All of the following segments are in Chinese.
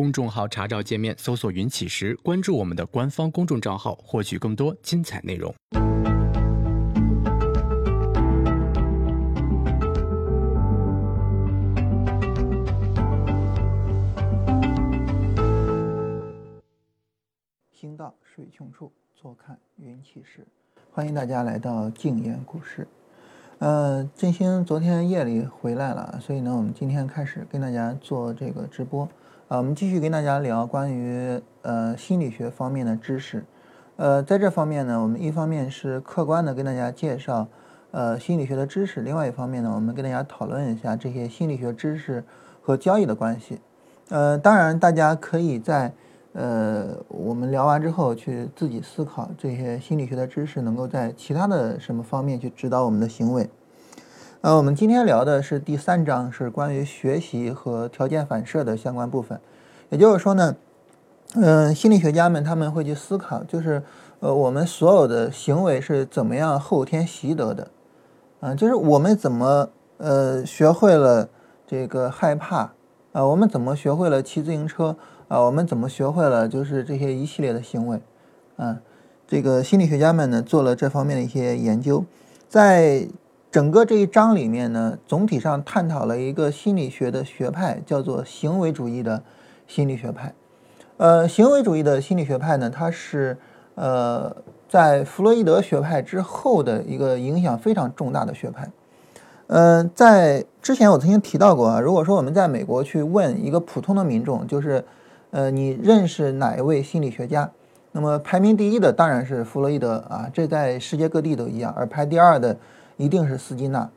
公众号查找界面搜索“云起时”，关注我们的官方公众账号，获取更多精彩内容。行到水穷处，坐看云起时。欢迎大家来到静言股市。呃，振兴昨天夜里回来了，所以呢，我们今天开始跟大家做这个直播。啊，我们继续跟大家聊关于呃心理学方面的知识。呃，在这方面呢，我们一方面是客观的跟大家介绍呃心理学的知识，另外一方面呢，我们跟大家讨论一下这些心理学知识和交易的关系。呃，当然大家可以在呃我们聊完之后去自己思考这些心理学的知识能够在其他的什么方面去指导我们的行为。呃，我们今天聊的是第三章，是关于学习和条件反射的相关部分。也就是说呢，嗯，心理学家们他们会去思考，就是呃，我们所有的行为是怎么样后天习得的，嗯，就是我们怎么呃学会了这个害怕啊，我们怎么学会了骑自行车啊，我们怎么学会了就是这些一系列的行为，啊，这个心理学家们呢做了这方面的一些研究，在。整个这一章里面呢，总体上探讨了一个心理学的学派，叫做行为主义的心理学派。呃，行为主义的心理学派呢，它是呃在弗洛伊德学派之后的一个影响非常重大的学派。嗯，在之前我曾经提到过啊，如果说我们在美国去问一个普通的民众，就是呃你认识哪一位心理学家？那么排名第一的当然是弗洛伊德啊，这在世界各地都一样，而排第二的。一定是斯金纳。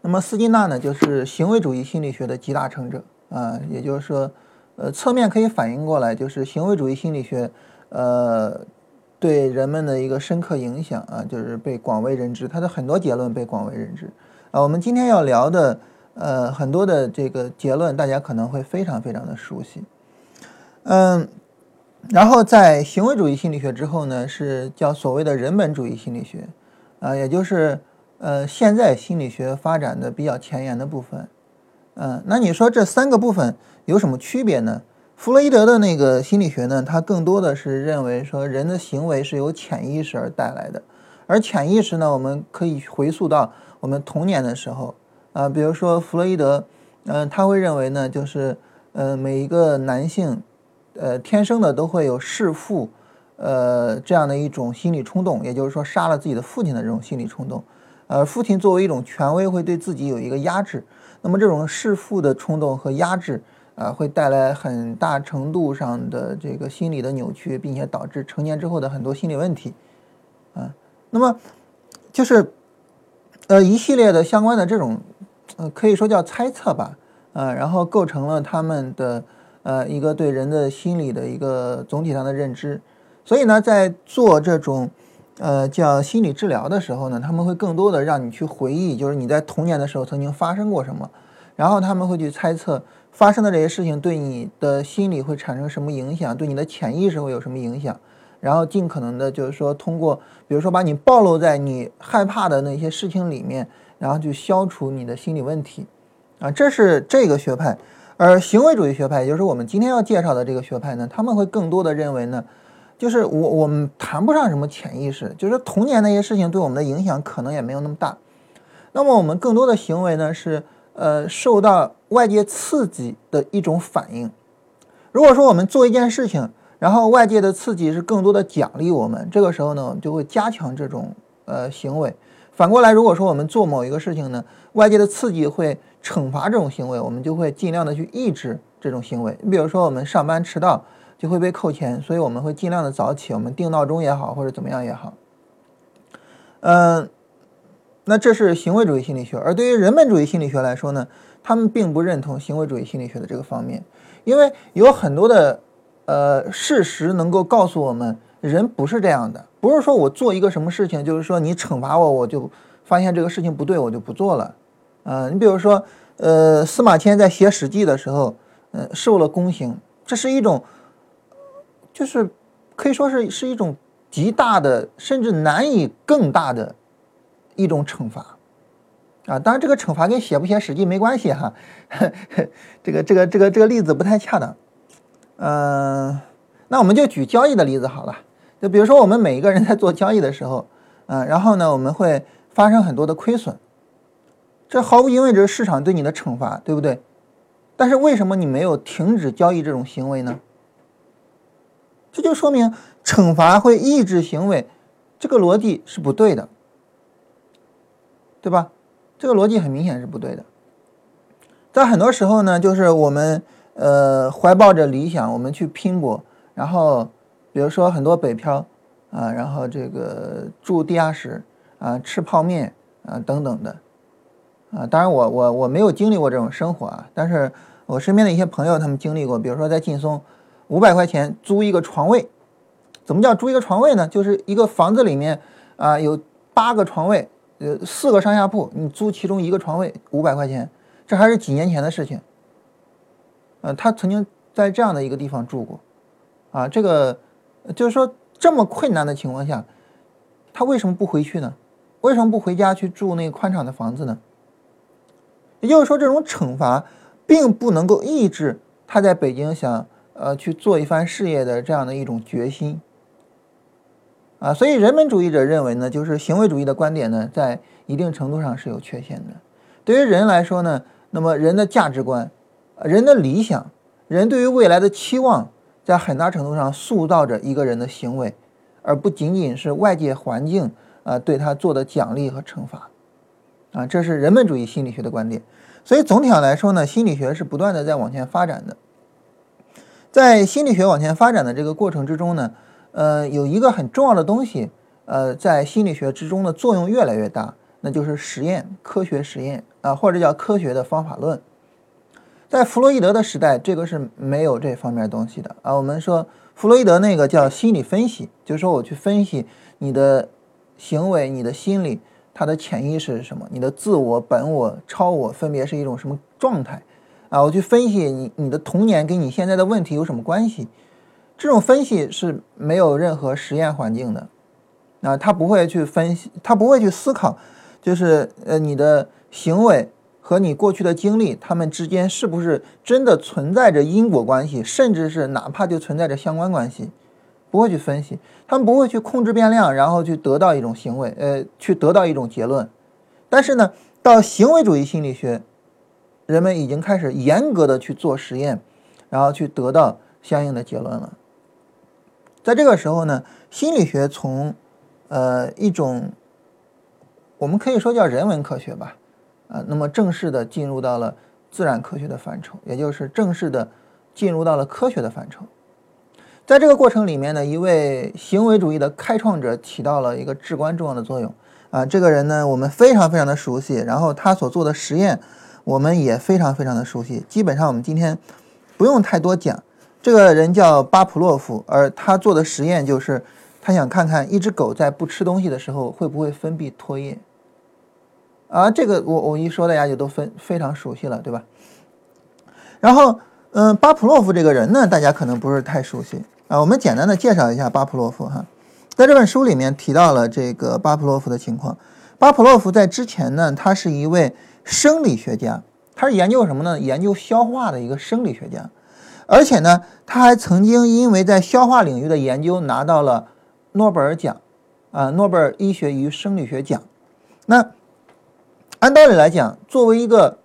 那么斯金纳呢，就是行为主义心理学的集大成者啊，也就是说，呃，侧面可以反映过来，就是行为主义心理学，呃，对人们的一个深刻影响啊，就是被广为人知，他的很多结论被广为人知啊。我们今天要聊的，呃，很多的这个结论，大家可能会非常非常的熟悉，嗯，然后在行为主义心理学之后呢，是叫所谓的人本主义心理学。啊，也就是，呃，现在心理学发展的比较前沿的部分，嗯，那你说这三个部分有什么区别呢？弗洛伊德的那个心理学呢，它更多的是认为说人的行为是由潜意识而带来的，而潜意识呢，我们可以回溯到我们童年的时候，啊，比如说弗洛伊德，嗯，他会认为呢，就是，呃，每一个男性，呃，天生的都会有弑父。呃，这样的一种心理冲动，也就是说杀了自己的父亲的这种心理冲动，呃，父亲作为一种权威，会对自己有一个压制，那么这种弑父的冲动和压制，啊，会带来很大程度上的这个心理的扭曲，并且导致成年之后的很多心理问题，啊，那么就是，呃，一系列的相关的这种，呃，可以说叫猜测吧，啊，然后构成了他们的呃一个对人的心理的一个总体上的认知。所以呢，在做这种，呃，叫心理治疗的时候呢，他们会更多的让你去回忆，就是你在童年的时候曾经发生过什么，然后他们会去猜测发生的这些事情对你的心理会产生什么影响，对你的潜意识会有什么影响，然后尽可能的就是说通过，比如说把你暴露在你害怕的那些事情里面，然后去消除你的心理问题，啊，这是这个学派，而行为主义学派，也就是我们今天要介绍的这个学派呢，他们会更多的认为呢。就是我我们谈不上什么潜意识，就是童年那些事情对我们的影响可能也没有那么大。那么我们更多的行为呢是呃受到外界刺激的一种反应。如果说我们做一件事情，然后外界的刺激是更多的奖励我们，这个时候呢我们就会加强这种呃行为。反过来，如果说我们做某一个事情呢，外界的刺激会惩罚这种行为，我们就会尽量的去抑制这种行为。你比如说我们上班迟到。就会被扣钱，所以我们会尽量的早起，我们定闹钟也好，或者怎么样也好。嗯，那这是行为主义心理学，而对于人本主义心理学来说呢，他们并不认同行为主义心理学的这个方面，因为有很多的呃事实能够告诉我们，人不是这样的，不是说我做一个什么事情，就是说你惩罚我，我就发现这个事情不对，我就不做了。嗯，你比如说，呃，司马迁在写《史记》的时候，嗯，受了宫刑，这是一种。就是可以说是是一种极大的，甚至难以更大的一种惩罚啊！当然，这个惩罚跟写不写《史记》没关系哈，这个这个这个这个例子不太恰当嗯，那我们就举交易的例子好了。就比如说我们每一个人在做交易的时候，嗯，然后呢，我们会发生很多的亏损，这毫无疑问这是市场对你的惩罚，对不对？但是为什么你没有停止交易这种行为呢？这就说明惩罚会抑制行为，这个逻辑是不对的，对吧？这个逻辑很明显是不对的。在很多时候呢，就是我们呃怀抱着理想，我们去拼搏，然后比如说很多北漂啊，然后这个住地下室啊，吃泡面啊等等的啊。当然我我我没有经历过这种生活啊，但是我身边的一些朋友他们经历过，比如说在劲松。五百块钱租一个床位，怎么叫租一个床位呢？就是一个房子里面啊有八个床位，呃四个上下铺，你租其中一个床位五百块钱，这还是几年前的事情。呃，他曾经在这样的一个地方住过，啊，这个就是说这么困难的情况下，他为什么不回去呢？为什么不回家去住那个宽敞的房子呢？也就是说，这种惩罚并不能够抑制他在北京想。呃，去做一番事业的这样的一种决心，啊，所以人本主义者认为呢，就是行为主义的观点呢，在一定程度上是有缺陷的。对于人来说呢，那么人的价值观、人的理想、人对于未来的期望，在很大程度上塑造着一个人的行为，而不仅仅是外界环境啊对他做的奖励和惩罚，啊，这是人本主义心理学的观点。所以总体上来说呢，心理学是不断的在往前发展的。在心理学往前发展的这个过程之中呢，呃，有一个很重要的东西，呃，在心理学之中的作用越来越大，那就是实验、科学实验啊，或者叫科学的方法论。在弗洛伊德的时代，这个是没有这方面东西的啊。我们说弗洛伊德那个叫心理分析，就是说我去分析你的行为、你的心理、它的潜意识是什么，你的自我、本我、超我分别是一种什么状态。啊，我去分析你你的童年跟你现在的问题有什么关系？这种分析是没有任何实验环境的，啊，他不会去分析，他不会去思考，就是呃你的行为和你过去的经历，他们之间是不是真的存在着因果关系，甚至是哪怕就存在着相关关系，不会去分析，他们不会去控制变量，然后去得到一种行为，呃，去得到一种结论。但是呢，到行为主义心理学。人们已经开始严格的去做实验，然后去得到相应的结论了。在这个时候呢，心理学从呃一种我们可以说叫人文科学吧，啊，那么正式的进入到了自然科学的范畴，也就是正式的进入到了科学的范畴。在这个过程里面呢，一位行为主义的开创者起到了一个至关重要的作用啊。这个人呢，我们非常非常的熟悉，然后他所做的实验。我们也非常非常的熟悉，基本上我们今天不用太多讲。这个人叫巴甫洛夫，而他做的实验就是，他想看看一只狗在不吃东西的时候会不会分泌唾液。啊，这个我我一说大家就都分非常熟悉了，对吧？然后，嗯，巴甫洛夫这个人呢，大家可能不是太熟悉啊。我们简单的介绍一下巴甫洛夫哈，在这本书里面提到了这个巴甫洛夫的情况。巴甫洛夫在之前呢，他是一位。生理学家，他是研究什么呢？研究消化的一个生理学家，而且呢，他还曾经因为在消化领域的研究拿到了诺贝尔奖，啊，诺贝尔医学与生理学奖。那按道理来讲，作为一个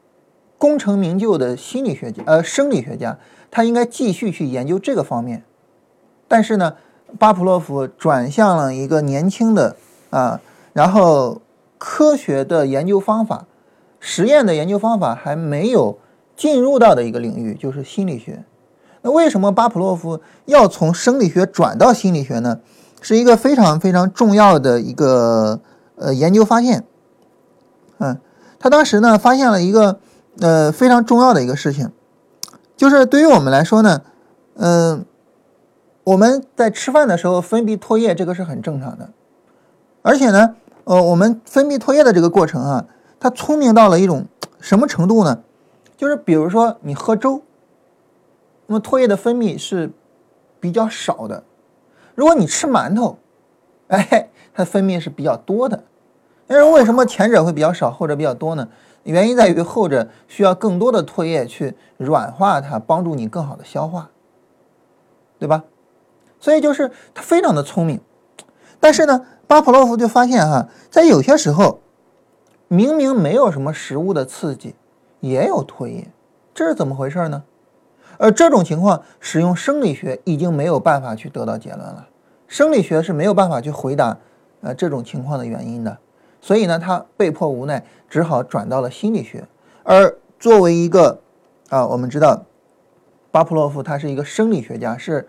功成名就的心理学家，呃，生理学家，他应该继续去研究这个方面。但是呢，巴甫洛夫转向了一个年轻的啊，然后科学的研究方法。实验的研究方法还没有进入到的一个领域就是心理学。那为什么巴甫洛夫要从生理学转到心理学呢？是一个非常非常重要的一个呃研究发现。嗯，他当时呢发现了一个呃非常重要的一个事情，就是对于我们来说呢，嗯，我们在吃饭的时候分泌唾液，这个是很正常的。而且呢，呃，我们分泌唾液的这个过程啊。他聪明到了一种什么程度呢？就是比如说你喝粥，那么唾液的分泌是比较少的；如果你吃馒头，哎，它分泌是比较多的。但是为什么前者会比较少，后者比较多呢？原因在于后者需要更多的唾液去软化它，帮助你更好的消化。对吧？所以就是他非常的聪明，但是呢，巴甫洛夫就发现哈，在有些时候，明明没有什么食物的刺激，也有唾液，这是怎么回事呢？而这种情况，使用生理学已经没有办法去得到结论了，生理学是没有办法去回答呃这种情况的原因的，所以呢，他被迫无奈，只好转到了心理学。而作为一个啊，我们知道。巴甫洛夫他是一个生理学家，是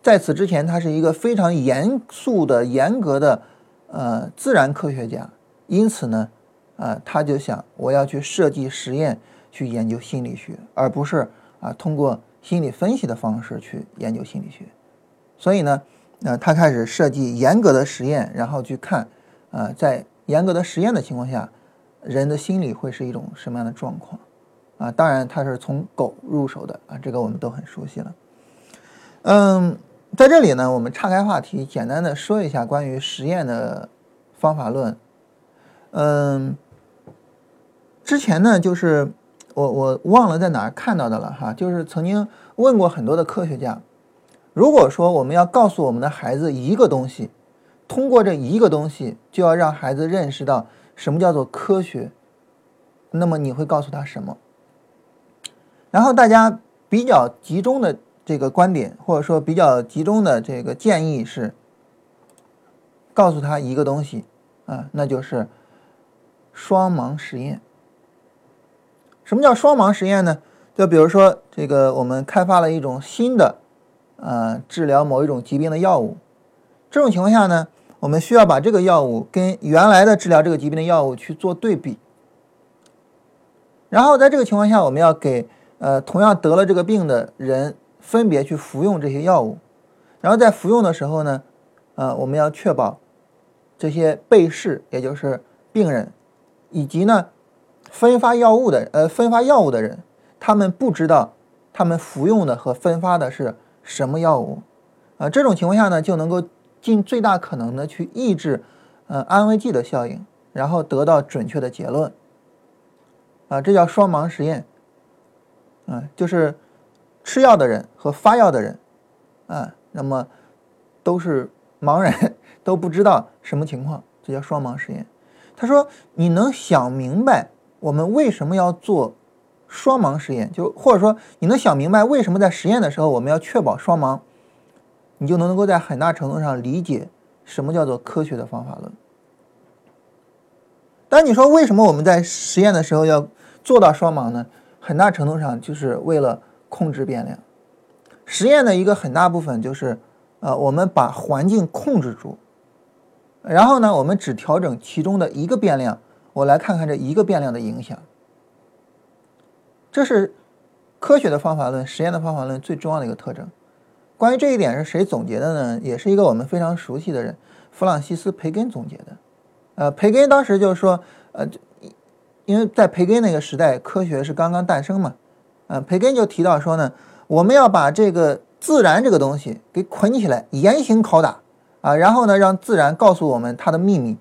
在此之前他是一个非常严肃的、严格的呃自然科学家，因此呢，啊他就想我要去设计实验去研究心理学，而不是啊通过心理分析的方式去研究心理学。所以呢，呃他开始设计严格的实验，然后去看啊在严格的实验的情况下，人的心理会是一种什么样的状况。啊，当然他是从狗入手的啊，这个我们都很熟悉了。嗯，在这里呢，我们岔开话题，简单的说一下关于实验的方法论。嗯，之前呢，就是我我忘了在哪儿看到的了哈，就是曾经问过很多的科学家，如果说我们要告诉我们的孩子一个东西，通过这一个东西就要让孩子认识到什么叫做科学，那么你会告诉他什么？然后大家比较集中的这个观点，或者说比较集中的这个建议是，告诉他一个东西，啊，那就是双盲实验。什么叫双盲实验呢？就比如说这个我们开发了一种新的，呃，治疗某一种疾病的药物，这种情况下呢，我们需要把这个药物跟原来的治疗这个疾病的药物去做对比，然后在这个情况下，我们要给呃，同样得了这个病的人分别去服用这些药物，然后在服用的时候呢，呃，我们要确保这些被试，也就是病人，以及呢分发药物的呃分发药物的人，他们不知道他们服用的和分发的是什么药物，啊，这种情况下呢，就能够尽最大可能的去抑制呃安慰剂的效应，然后得到准确的结论，啊，这叫双盲实验。啊，就是吃药的人和发药的人，啊，那么都是盲人，都不知道什么情况，这叫双盲实验。他说：“你能想明白我们为什么要做双盲实验？就或者说你能想明白为什么在实验的时候我们要确保双盲，你就能够在很大程度上理解什么叫做科学的方法论。但你说为什么我们在实验的时候要做到双盲呢？”很大程度上就是为了控制变量。实验的一个很大部分就是，呃，我们把环境控制住，然后呢，我们只调整其中的一个变量，我来看看这一个变量的影响。这是科学的方法论、实验的方法论最重要的一个特征。关于这一点是谁总结的呢？也是一个我们非常熟悉的人，弗朗西斯·培根总结的。呃，培根当时就是说，呃。因为在培根那个时代，科学是刚刚诞生嘛，呃，培根就提到说呢，我们要把这个自然这个东西给捆起来，严刑拷打啊，然后呢，让自然告诉我们它的秘密。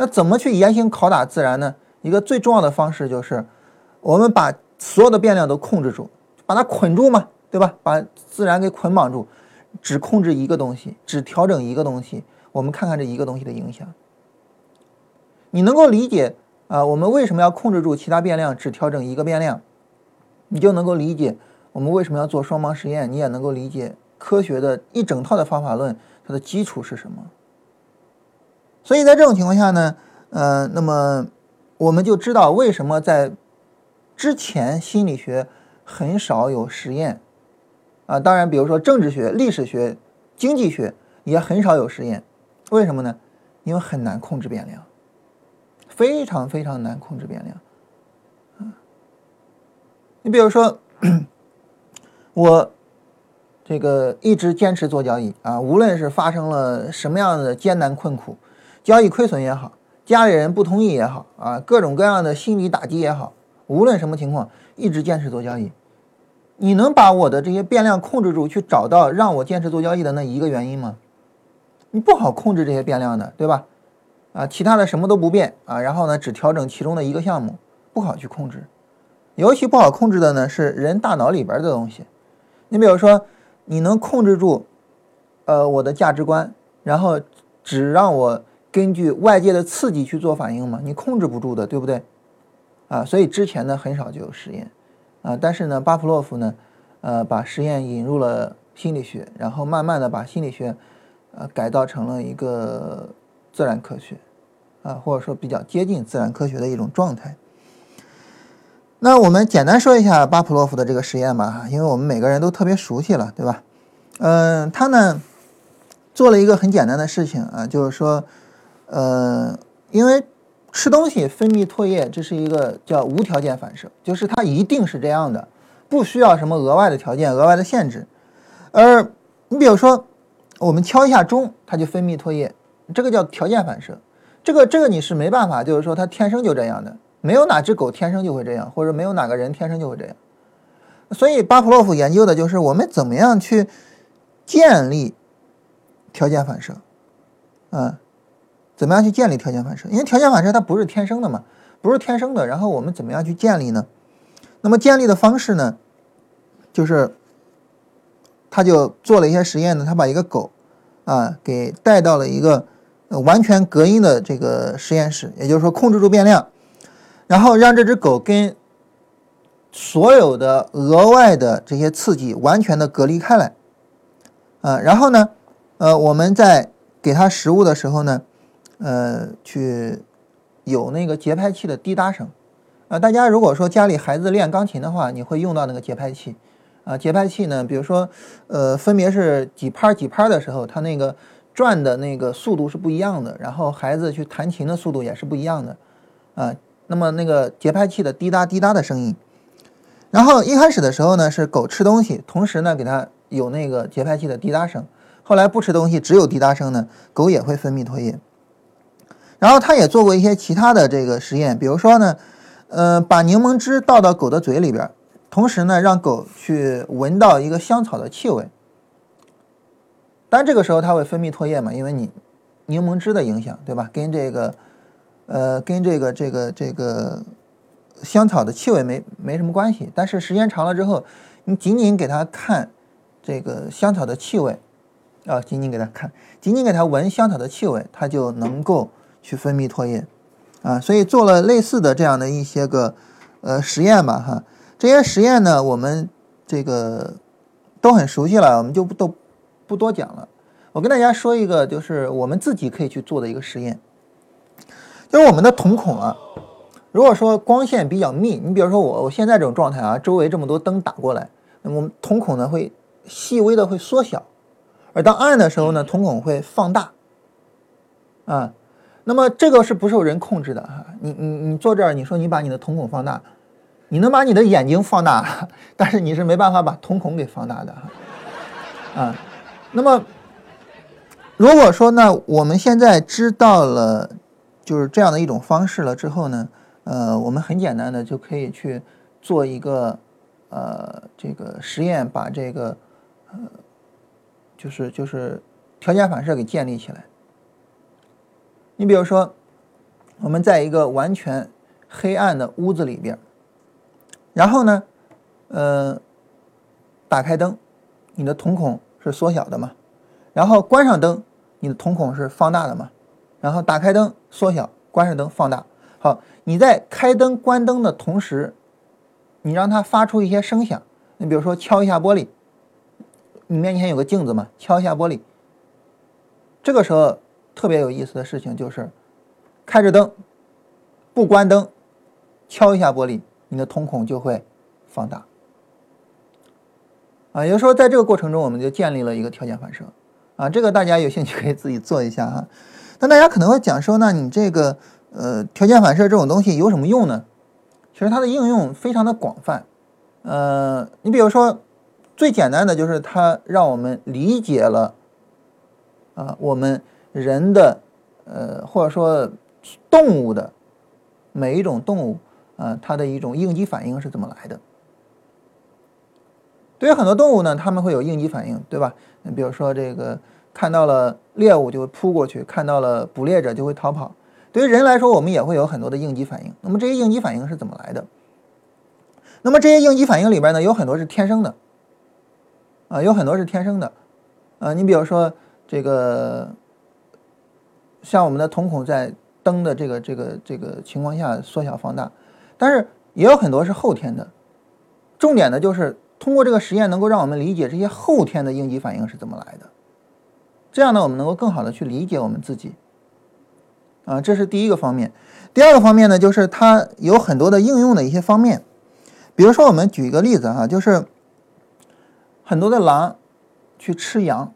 那怎么去严刑拷打自然呢？一个最重要的方式就是，我们把所有的变量都控制住，把它捆住嘛，对吧？把自然给捆绑住，只控制一个东西，只调整一个东西，我们看看这一个东西的影响。你能够理解？啊，我们为什么要控制住其他变量，只调整一个变量？你就能够理解我们为什么要做双盲实验，你也能够理解科学的一整套的方法论它的基础是什么。所以在这种情况下呢，呃，那么我们就知道为什么在之前心理学很少有实验啊。当然，比如说政治学、历史学、经济学也很少有实验，为什么呢？因为很难控制变量。非常非常难控制变量，啊，你比如说，我这个一直坚持做交易啊，无论是发生了什么样的艰难困苦，交易亏损也好，家里人不同意也好啊，各种各样的心理打击也好，无论什么情况，一直坚持做交易。你能把我的这些变量控制住，去找到让我坚持做交易的那一个原因吗？你不好控制这些变量的，对吧？啊，其他的什么都不变啊，然后呢，只调整其中的一个项目，不好去控制。尤其不好控制的呢，是人大脑里边的东西。你比如说，你能控制住，呃，我的价值观，然后只让我根据外界的刺激去做反应嘛？你控制不住的，对不对？啊，所以之前呢很少就有实验，啊，但是呢，巴甫洛夫呢，呃，把实验引入了心理学，然后慢慢的把心理学，呃，改造成了一个自然科学，啊，或者说比较接近自然科学的一种状态。那我们简单说一下巴甫洛夫的这个实验吧，因为我们每个人都特别熟悉了，对吧？嗯，他呢做了一个很简单的事情啊，就是说，呃，因为。吃东西分泌唾液，这是一个叫无条件反射，就是它一定是这样的，不需要什么额外的条件、额外的限制。而你比如说，我们敲一下钟，它就分泌唾液，这个叫条件反射。这个这个你是没办法，就是说它天生就这样的，没有哪只狗天生就会这样，或者没有哪个人天生就会这样。所以巴甫洛夫研究的就是我们怎么样去建立条件反射，嗯。怎么样去建立条件反射？因为条件反射它不是天生的嘛，不是天生的。然后我们怎么样去建立呢？那么建立的方式呢，就是他就做了一些实验呢。他把一个狗啊给带到了一个完全隔音的这个实验室，也就是说控制住变量，然后让这只狗跟所有的额外的这些刺激完全的隔离开来啊。然后呢，呃，我们在给它食物的时候呢。呃，去有那个节拍器的滴答声，啊，大家如果说家里孩子练钢琴的话，你会用到那个节拍器，啊，节拍器呢，比如说，呃，分别是几拍几拍的时候，它那个转的那个速度是不一样的，然后孩子去弹琴的速度也是不一样的，啊，那么那个节拍器的滴答滴答的声音，然后一开始的时候呢，是狗吃东西，同时呢给它有那个节拍器的滴答声，后来不吃东西，只有滴答声呢，狗也会分泌唾液。然后他也做过一些其他的这个实验，比如说呢，呃，把柠檬汁倒到狗的嘴里边，同时呢，让狗去闻到一个香草的气味。但这个时候它会分泌唾液嘛？因为你柠檬汁的影响，对吧？跟这个，呃，跟这个这个这个香草的气味没没什么关系。但是时间长了之后，你仅仅给它看这个香草的气味，啊，仅仅给它看，仅仅给它闻香草的气味，它就能够。去分泌唾液，啊，所以做了类似的这样的一些个呃实验吧，哈，这些实验呢，我们这个都很熟悉了，我们就不都不多讲了。我跟大家说一个，就是我们自己可以去做的一个实验，就是我们的瞳孔啊，如果说光线比较密，你比如说我我现在这种状态啊，周围这么多灯打过来，那么瞳孔呢会细微的会缩小，而当暗的时候呢，瞳孔会放大，啊。那么这个是不受人控制的哈，你你你坐这儿，你说你把你的瞳孔放大，你能把你的眼睛放大，但是你是没办法把瞳孔给放大的哈，啊，那么如果说呢，我们现在知道了就是这样的一种方式了之后呢，呃，我们很简单的就可以去做一个呃这个实验，把这个呃就是就是条件反射给建立起来。你比如说，我们在一个完全黑暗的屋子里边，然后呢，呃，打开灯，你的瞳孔是缩小的嘛？然后关上灯，你的瞳孔是放大的嘛？然后打开灯缩小，关上灯放大。好，你在开灯关灯的同时，你让它发出一些声响。你比如说敲一下玻璃，你面前有个镜子嘛？敲一下玻璃，这个时候。特别有意思的事情就是，开着灯，不关灯，敲一下玻璃，你的瞳孔就会放大。啊，也就是说，在这个过程中，我们就建立了一个条件反射。啊，这个大家有兴趣可以自己做一下哈。那大家可能会讲说，那你这个呃条件反射这种东西有什么用呢？其实它的应用非常的广泛。呃，你比如说，最简单的就是它让我们理解了啊，我们。人的，呃，或者说动物的每一种动物，啊，它的一种应激反应是怎么来的？对于很多动物呢，它们会有应激反应，对吧？你比如说这个看到了猎物就会扑过去，看到了捕猎者就会逃跑。对于人来说，我们也会有很多的应激反应。那么这些应激反应是怎么来的？那么这些应激反应里边呢，有很多是天生的，啊，有很多是天生的，啊，你比如说这个，像我们的瞳孔在灯的这个这个这个情况下缩小放大，但是也有很多是后天的。重点的就是通过这个实验，能够让我们理解这些后天的应激反应是怎么来的。这样呢，我们能够更好的去理解我们自己。啊，这是第一个方面。第二个方面呢，就是它有很多的应用的一些方面。比如说，我们举一个例子哈，就是很多的狼去吃羊，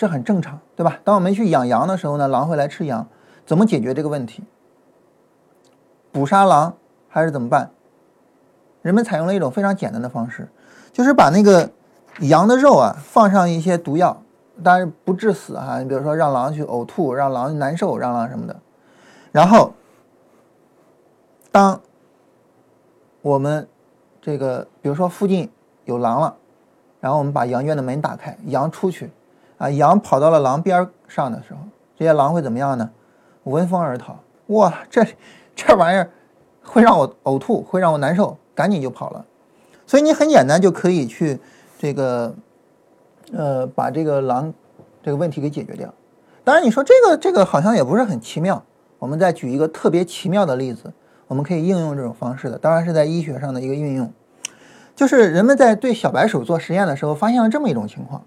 这很正常，对吧？当我们去养羊的时候呢，狼会来吃羊，怎么解决这个问题？捕杀狼还是怎么办？人们采用了一种非常简单的方式，就是把那个羊的肉啊放上一些毒药，当然不致死哈。你比如说让狼去呕吐，让狼难受，让狼什么的。然后，当我们这个比如说附近有狼了，然后我们把羊圈的门打开，羊出去，啊，羊跑到了狼边上的时候，这些狼会怎么样呢？闻风而逃。哇，这这玩意儿会让我呕吐，会让我难受。赶紧就跑了，所以你很简单就可以去这个，呃，把这个狼这个问题给解决掉。当然，你说这个这个好像也不是很奇妙。我们再举一个特别奇妙的例子，我们可以应用这种方式的，当然是在医学上的一个运用，就是人们在对小白鼠做实验的时候，发现了这么一种情况。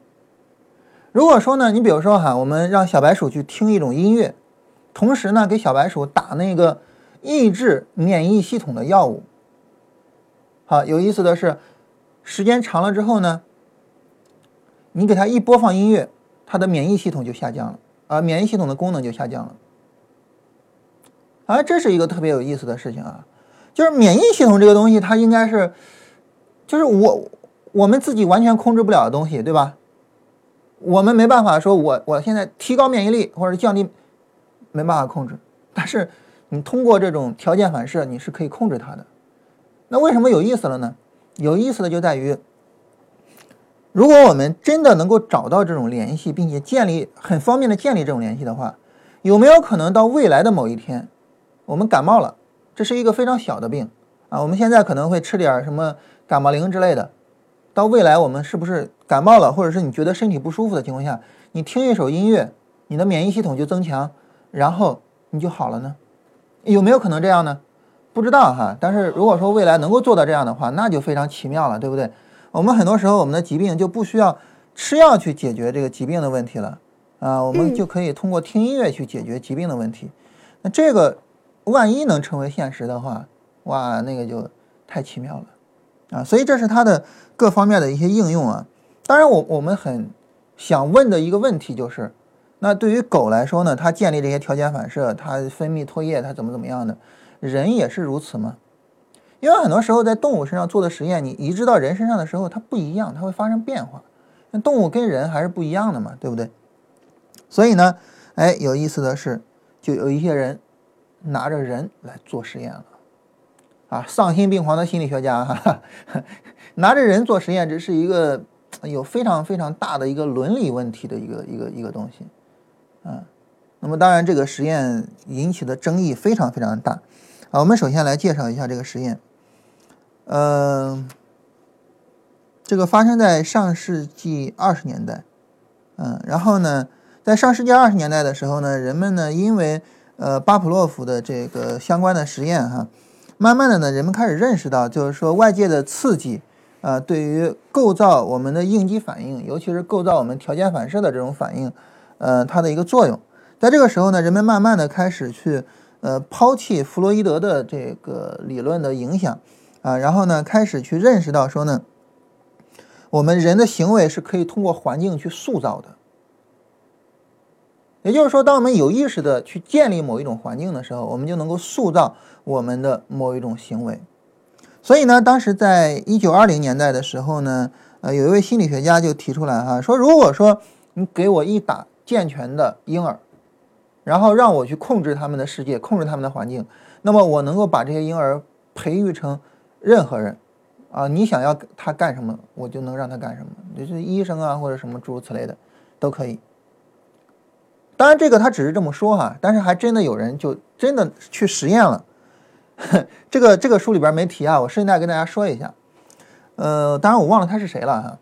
如果说呢，你比如说哈，我们让小白鼠去听一种音乐，同时呢给小白鼠打那个抑制免疫系统的药物。好，有意思的是，时间长了之后呢，你给它一播放音乐，它的免疫系统就下降了，啊，免疫系统的功能就下降了。啊，这是一个特别有意思的事情啊，就是免疫系统这个东西，它应该是，就是我我们自己完全控制不了的东西，对吧？我们没办法说，我我现在提高免疫力或者降低，没办法控制。但是你通过这种条件反射，你是可以控制它的。那为什么有意思了呢？有意思的就在于，如果我们真的能够找到这种联系，并且建立很方便的建立这种联系的话，有没有可能到未来的某一天，我们感冒了，这是一个非常小的病啊，我们现在可能会吃点什么感冒灵之类的，到未来我们是不是感冒了，或者是你觉得身体不舒服的情况下，你听一首音乐，你的免疫系统就增强，然后你就好了呢？有没有可能这样呢？不知道哈，但是如果说未来能够做到这样的话，那就非常奇妙了，对不对？我们很多时候我们的疾病就不需要吃药去解决这个疾病的问题了啊，我们就可以通过听音乐去解决疾病的问题。那这个万一能成为现实的话，哇，那个就太奇妙了啊！所以这是它的各方面的一些应用啊。当然，我我们很想问的一个问题就是，那对于狗来说呢，它建立这些条件反射，它分泌唾液，它怎么怎么样的？人也是如此吗？因为很多时候在动物身上做的实验，你移植到人身上的时候，它不一样，它会发生变化。那动物跟人还是不一样的嘛，对不对？所以呢，哎，有意思的是，就有一些人拿着人来做实验了，啊，丧心病狂的心理学家哈哈，拿着人做实验，这是一个有非常非常大的一个伦理问题的一个一个一个东西，啊，那么当然这个实验引起的争议非常非常大。啊，我们首先来介绍一下这个实验。嗯，这个发生在上世纪二十年代。嗯，然后呢，在上世纪二十年代的时候呢，人们呢因为呃巴甫洛夫的这个相关的实验哈，慢慢的呢，人们开始认识到，就是说外界的刺激啊，对于构造我们的应激反应，尤其是构造我们条件反射的这种反应，呃，它的一个作用。在这个时候呢，人们慢慢的开始去。呃，抛弃弗洛伊德的这个理论的影响啊，然后呢，开始去认识到说呢，我们人的行为是可以通过环境去塑造的。也就是说，当我们有意识的去建立某一种环境的时候，我们就能够塑造我们的某一种行为。所以呢，当时在一九二零年代的时候呢，呃，有一位心理学家就提出来哈，说如果说你给我一打健全的婴儿。然后让我去控制他们的世界，控制他们的环境，那么我能够把这些婴儿培育成任何人，啊，你想要他干什么，我就能让他干什么，就是医生啊或者什么诸如此类的都可以。当然这个他只是这么说哈，但是还真的有人就真的去实验了。这个这个书里边没提啊，我顺带跟大家说一下。呃，当然我忘了他是谁了哈。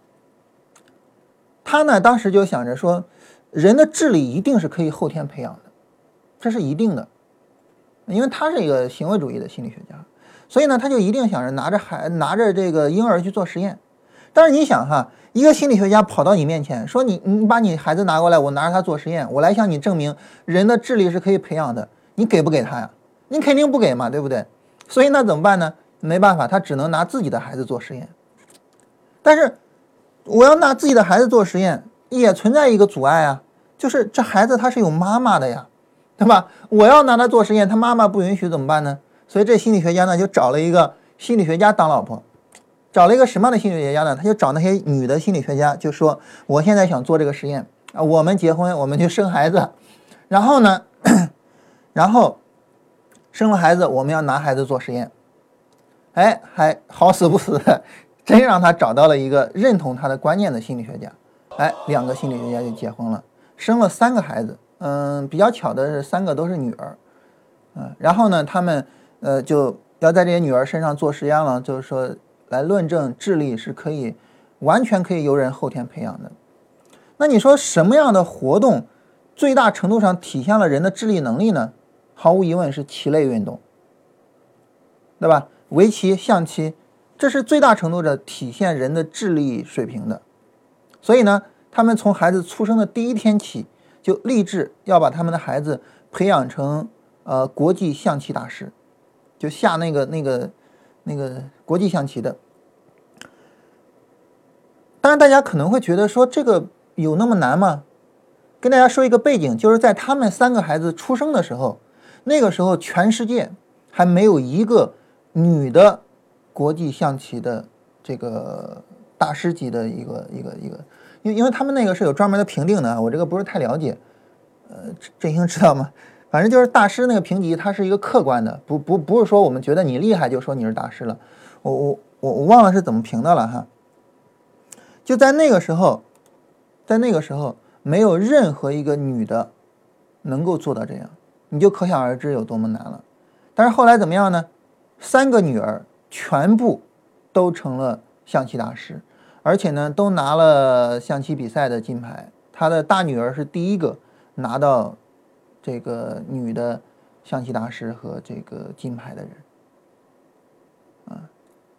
他呢当时就想着说，人的智力一定是可以后天培养的，这是一定的，因为他是一个行为主义的心理学家，所以呢他就一定想着拿着孩拿着这个婴儿去做实验。但是你想哈，一个心理学家跑到你面前说你你把你孩子拿过来，我拿着他做实验，我来向你证明人的智力是可以培养的，你给不给他呀？你肯定不给嘛，对不对？所以那怎么办呢？没办法，他只能拿自己的孩子做实验。但是我要拿自己的孩子做实验，也存在一个阻碍啊，就是这孩子他是有妈妈的呀，对吧？我要拿他做实验，他妈妈不允许怎么办呢？所以这心理学家呢就找了一个心理学家当老婆。找了一个什么样的心理学家呢？他就找那些女的心理学家，就说我现在想做这个实验啊，我们结婚，我们就生孩子，然后呢，然后生了孩子，我们要拿孩子做实验，哎，还好死不死的，真让他找到了一个认同他的观念的心理学家，哎，两个心理学家就结婚了，生了三个孩子，嗯，比较巧的是三个都是女儿，嗯，然后呢，他们呃就要在这些女儿身上做实验了，就是说。来论证智力是可以完全可以由人后天培养的。那你说什么样的活动最大程度上体现了人的智力能力呢？毫无疑问是棋类运动，对吧？围棋、象棋，这是最大程度的体现人的智力水平的。所以呢，他们从孩子出生的第一天起就立志要把他们的孩子培养成呃国际象棋大师，就下那个那个。那个国际象棋的，当然大家可能会觉得说这个有那么难吗？跟大家说一个背景，就是在他们三个孩子出生的时候，那个时候全世界还没有一个女的国际象棋的这个大师级的一个一个一个，因因为他们那个是有专门的评定的，我这个不是太了解，呃，振兴知道吗？反正就是大师那个评级，它是一个客观的，不不不是说我们觉得你厉害就说你是大师了。我我我我忘了是怎么评的了哈。就在那个时候，在那个时候，没有任何一个女的能够做到这样，你就可想而知有多么难了。但是后来怎么样呢？三个女儿全部都成了象棋大师，而且呢都拿了象棋比赛的金牌。她的大女儿是第一个拿到。这个女的象棋大师和这个金牌的人，啊，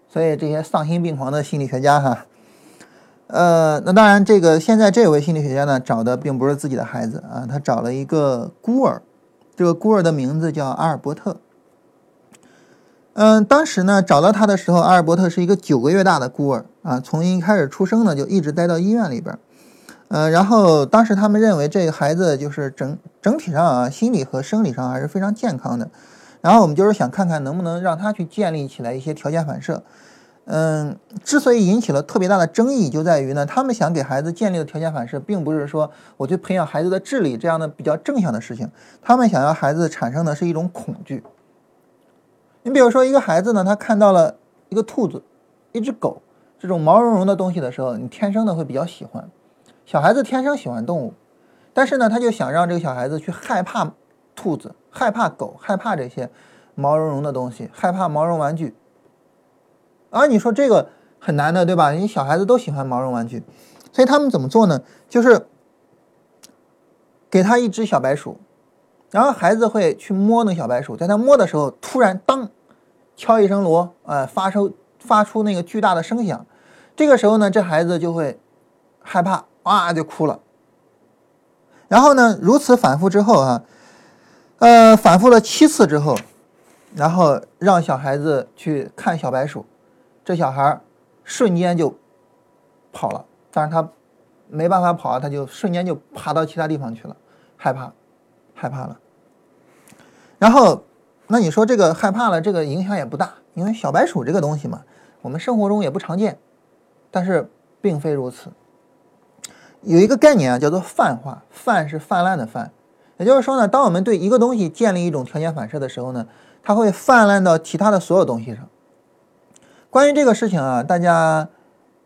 所以这些丧心病狂的心理学家哈，呃，那当然，这个现在这位心理学家呢，找的并不是自己的孩子啊，他找了一个孤儿，这个孤儿的名字叫阿尔伯特。嗯，当时呢，找到他的时候，阿尔伯特是一个九个月大的孤儿啊，从一开始出生呢，就一直待到医院里边。呃，然后当时他们认为这个孩子就是整整体上啊，心理和生理上还是非常健康的。然后我们就是想看看能不能让他去建立起来一些条件反射。嗯，之所以引起了特别大的争议，就在于呢，他们想给孩子建立的条件反射，并不是说我去培养孩子的智力这样的比较正向的事情，他们想要孩子产生的是一种恐惧。你比如说一个孩子呢，他看到了一个兔子、一只狗这种毛茸茸的东西的时候，你天生的会比较喜欢。小孩子天生喜欢动物，但是呢，他就想让这个小孩子去害怕兔子、害怕狗、害怕这些毛茸茸的东西、害怕毛绒玩具。啊，你说这个很难的，对吧？你小孩子都喜欢毛绒玩具，所以他们怎么做呢？就是给他一只小白鼠，然后孩子会去摸那小白鼠，在他摸的时候，突然当敲一声锣，呃，发出发出那个巨大的声响，这个时候呢，这孩子就会害怕。哇，就哭了。然后呢，如此反复之后啊，呃，反复了七次之后，然后让小孩子去看小白鼠，这小孩瞬间就跑了。但是他没办法跑啊，他就瞬间就爬到其他地方去了，害怕，害怕了。然后，那你说这个害怕了，这个影响也不大，因为小白鼠这个东西嘛，我们生活中也不常见。但是并非如此。有一个概念啊，叫做泛化。泛是泛滥的泛，也就是说呢，当我们对一个东西建立一种条件反射的时候呢，它会泛滥到其他的所有东西上。关于这个事情啊，大家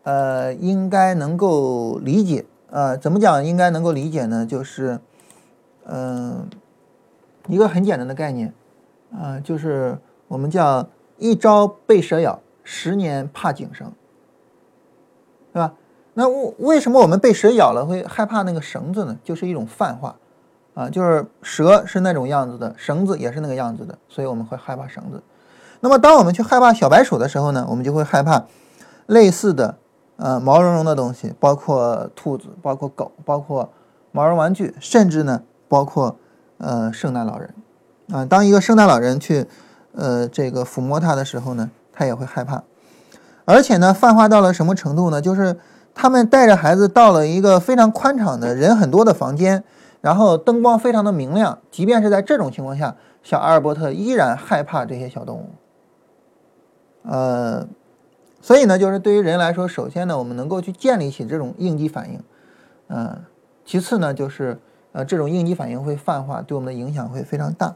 呃应该能够理解啊。怎么讲应该能够理解呢？就是嗯，一个很简单的概念啊，就是我们叫一朝被蛇咬，十年怕井绳，对吧？那为什么我们被蛇咬了会害怕那个绳子呢？就是一种泛化，啊，就是蛇是那种样子的，绳子也是那个样子的，所以我们会害怕绳子。那么当我们去害怕小白鼠的时候呢，我们就会害怕类似的呃毛茸茸的东西，包括兔子，包括狗，包括毛绒玩具，甚至呢包括呃圣诞老人。啊，当一个圣诞老人去呃这个抚摸它的时候呢，他也会害怕。而且呢，泛化到了什么程度呢？就是他们带着孩子到了一个非常宽敞的人很多的房间，然后灯光非常的明亮。即便是在这种情况下，小阿尔伯特依然害怕这些小动物。呃，所以呢，就是对于人来说，首先呢，我们能够去建立起这种应激反应，嗯，其次呢，就是呃，这种应激反应会泛化，对我们的影响会非常大。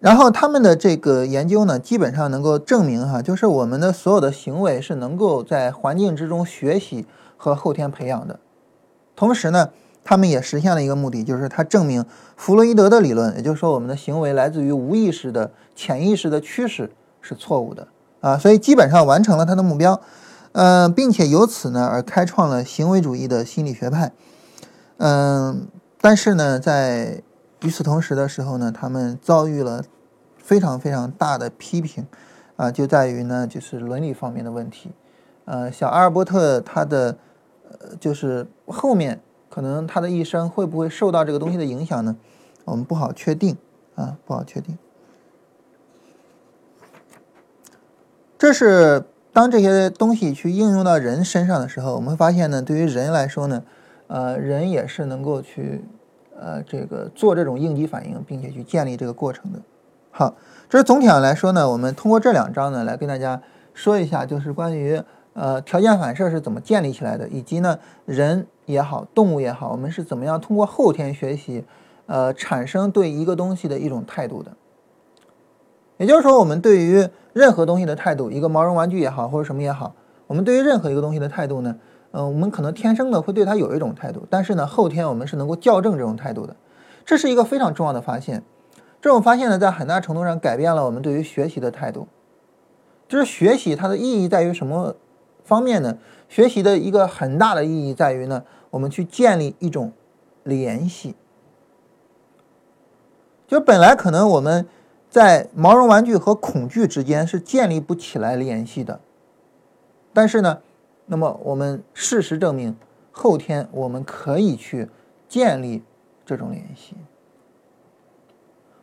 然后他们的这个研究呢，基本上能够证明哈，就是我们的所有的行为是能够在环境之中学习和后天培养的。同时呢，他们也实现了一个目的，就是他证明弗洛伊德的理论，也就是说我们的行为来自于无意识的潜意识的驱使是错误的啊，所以基本上完成了他的目标，呃，并且由此呢而开创了行为主义的心理学派。嗯，但是呢，在与此同时的时候呢，他们遭遇了非常非常大的批评，啊，就在于呢，就是伦理方面的问题。呃，小阿尔伯特他的呃，就是后面可能他的一生会不会受到这个东西的影响呢？我们不好确定啊，不好确定。这是当这些东西去应用到人身上的时候，我们会发现呢，对于人来说呢，呃，人也是能够去。呃，这个做这种应激反应，并且去建立这个过程的。好，这是总体上来说呢，我们通过这两章呢，来跟大家说一下，就是关于呃条件反射是怎么建立起来的，以及呢人也好，动物也好，我们是怎么样通过后天学习，呃产生对一个东西的一种态度的。也就是说，我们对于任何东西的态度，一个毛绒玩具也好，或者什么也好，我们对于任何一个东西的态度呢？嗯，我们可能天生的会对他有一种态度，但是呢，后天我们是能够校正这种态度的，这是一个非常重要的发现。这种发现呢，在很大程度上改变了我们对于学习的态度。就是学习它的意义在于什么方面呢？学习的一个很大的意义在于呢，我们去建立一种联系。就本来可能我们在毛绒玩具和恐惧之间是建立不起来联系的，但是呢。那么我们事实证明，后天我们可以去建立这种联系。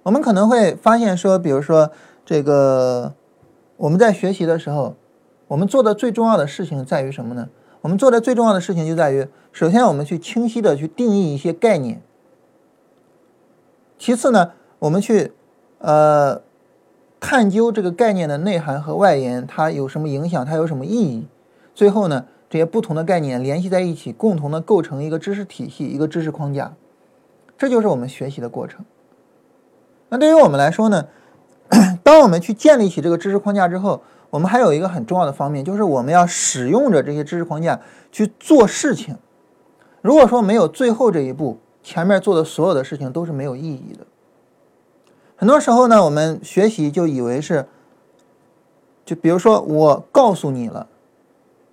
我们可能会发现说，比如说这个我们在学习的时候，我们做的最重要的事情在于什么呢？我们做的最重要的事情就在于，首先我们去清晰的去定义一些概念，其次呢，我们去呃探究这个概念的内涵和外延，它有什么影响，它有什么意义。最后呢，这些不同的概念联系在一起，共同的构成一个知识体系，一个知识框架，这就是我们学习的过程。那对于我们来说呢，当我们去建立起这个知识框架之后，我们还有一个很重要的方面，就是我们要使用着这些知识框架去做事情。如果说没有最后这一步，前面做的所有的事情都是没有意义的。很多时候呢，我们学习就以为是，就比如说我告诉你了。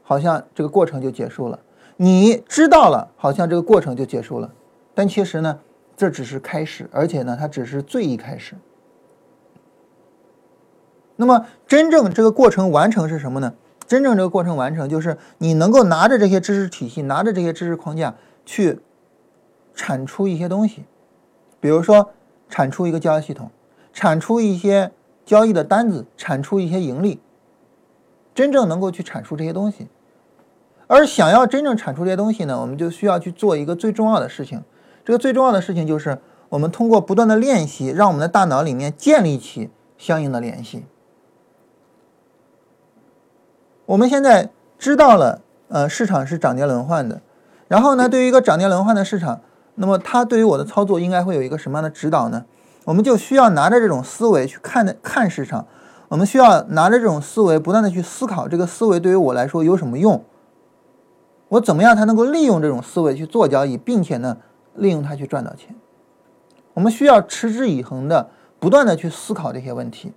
好像这个过程就结束了，你知道了，好像这个过程就结束了，但其实呢，这只是开始，而且呢，它只是最一开始。那么，真正这个过程完成是什么呢？真正这个过程完成，就是你能够拿着这些知识体系，拿着这些知识框架去产出一些东西，比如说产出一个交易系统，产出一些交易的单子，产出一些盈利。真正能够去产出这些东西，而想要真正产出这些东西呢，我们就需要去做一个最重要的事情。这个最重要的事情就是，我们通过不断的练习，让我们的大脑里面建立起相应的联系。我们现在知道了，呃，市场是涨跌轮换的。然后呢，对于一个涨跌轮换的市场，那么它对于我的操作应该会有一个什么样的指导呢？我们就需要拿着这种思维去看的看市场。我们需要拿着这种思维，不断的去思考这个思维对于我来说有什么用？我怎么样才能够利用这种思维去做交易，并且呢，利用它去赚到钱？我们需要持之以恒的不断的去思考这些问题。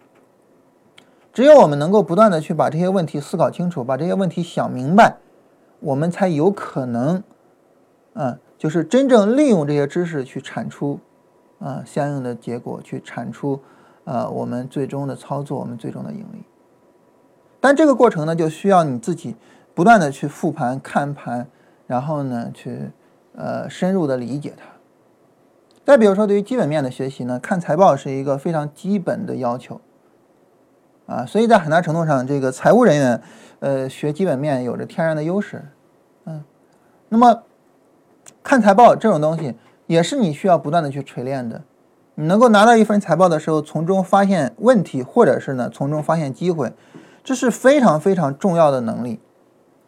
只有我们能够不断的去把这些问题思考清楚，把这些问题想明白，我们才有可能，嗯，就是真正利用这些知识去产出，啊，相应的结果，去产出，呃，我们最终的操作，我们最终的盈利。但这个过程呢，就需要你自己不断的去复盘、看盘，然后呢，去呃深入的理解它。再比如说，对于基本面的学习呢，看财报是一个非常基本的要求，啊，所以在很大程度上，这个财务人员，呃，学基本面有着天然的优势，嗯，那么看财报这种东西，也是你需要不断的去锤炼的。你能够拿到一份财报的时候，从中发现问题，或者是呢，从中发现机会，这是非常非常重要的能力。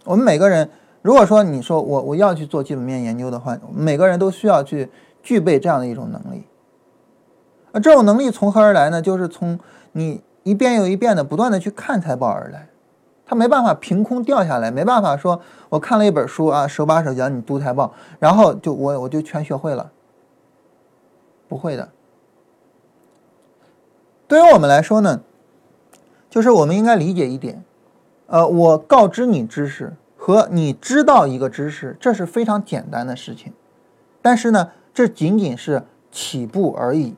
我们每个人，如果说你说我我要去做基本面研究的话，每个人都需要去。具备这样的一种能力，而这种能力从何而来呢？就是从你一遍又一遍的不断的去看财报而来。他没办法凭空掉下来，没办法说我看了一本书啊，手把手教你读财报，然后就我我就全学会了。不会的。对于我们来说呢，就是我们应该理解一点，呃，我告知你知识和你知道一个知识，这是非常简单的事情，但是呢。这仅仅是起步而已。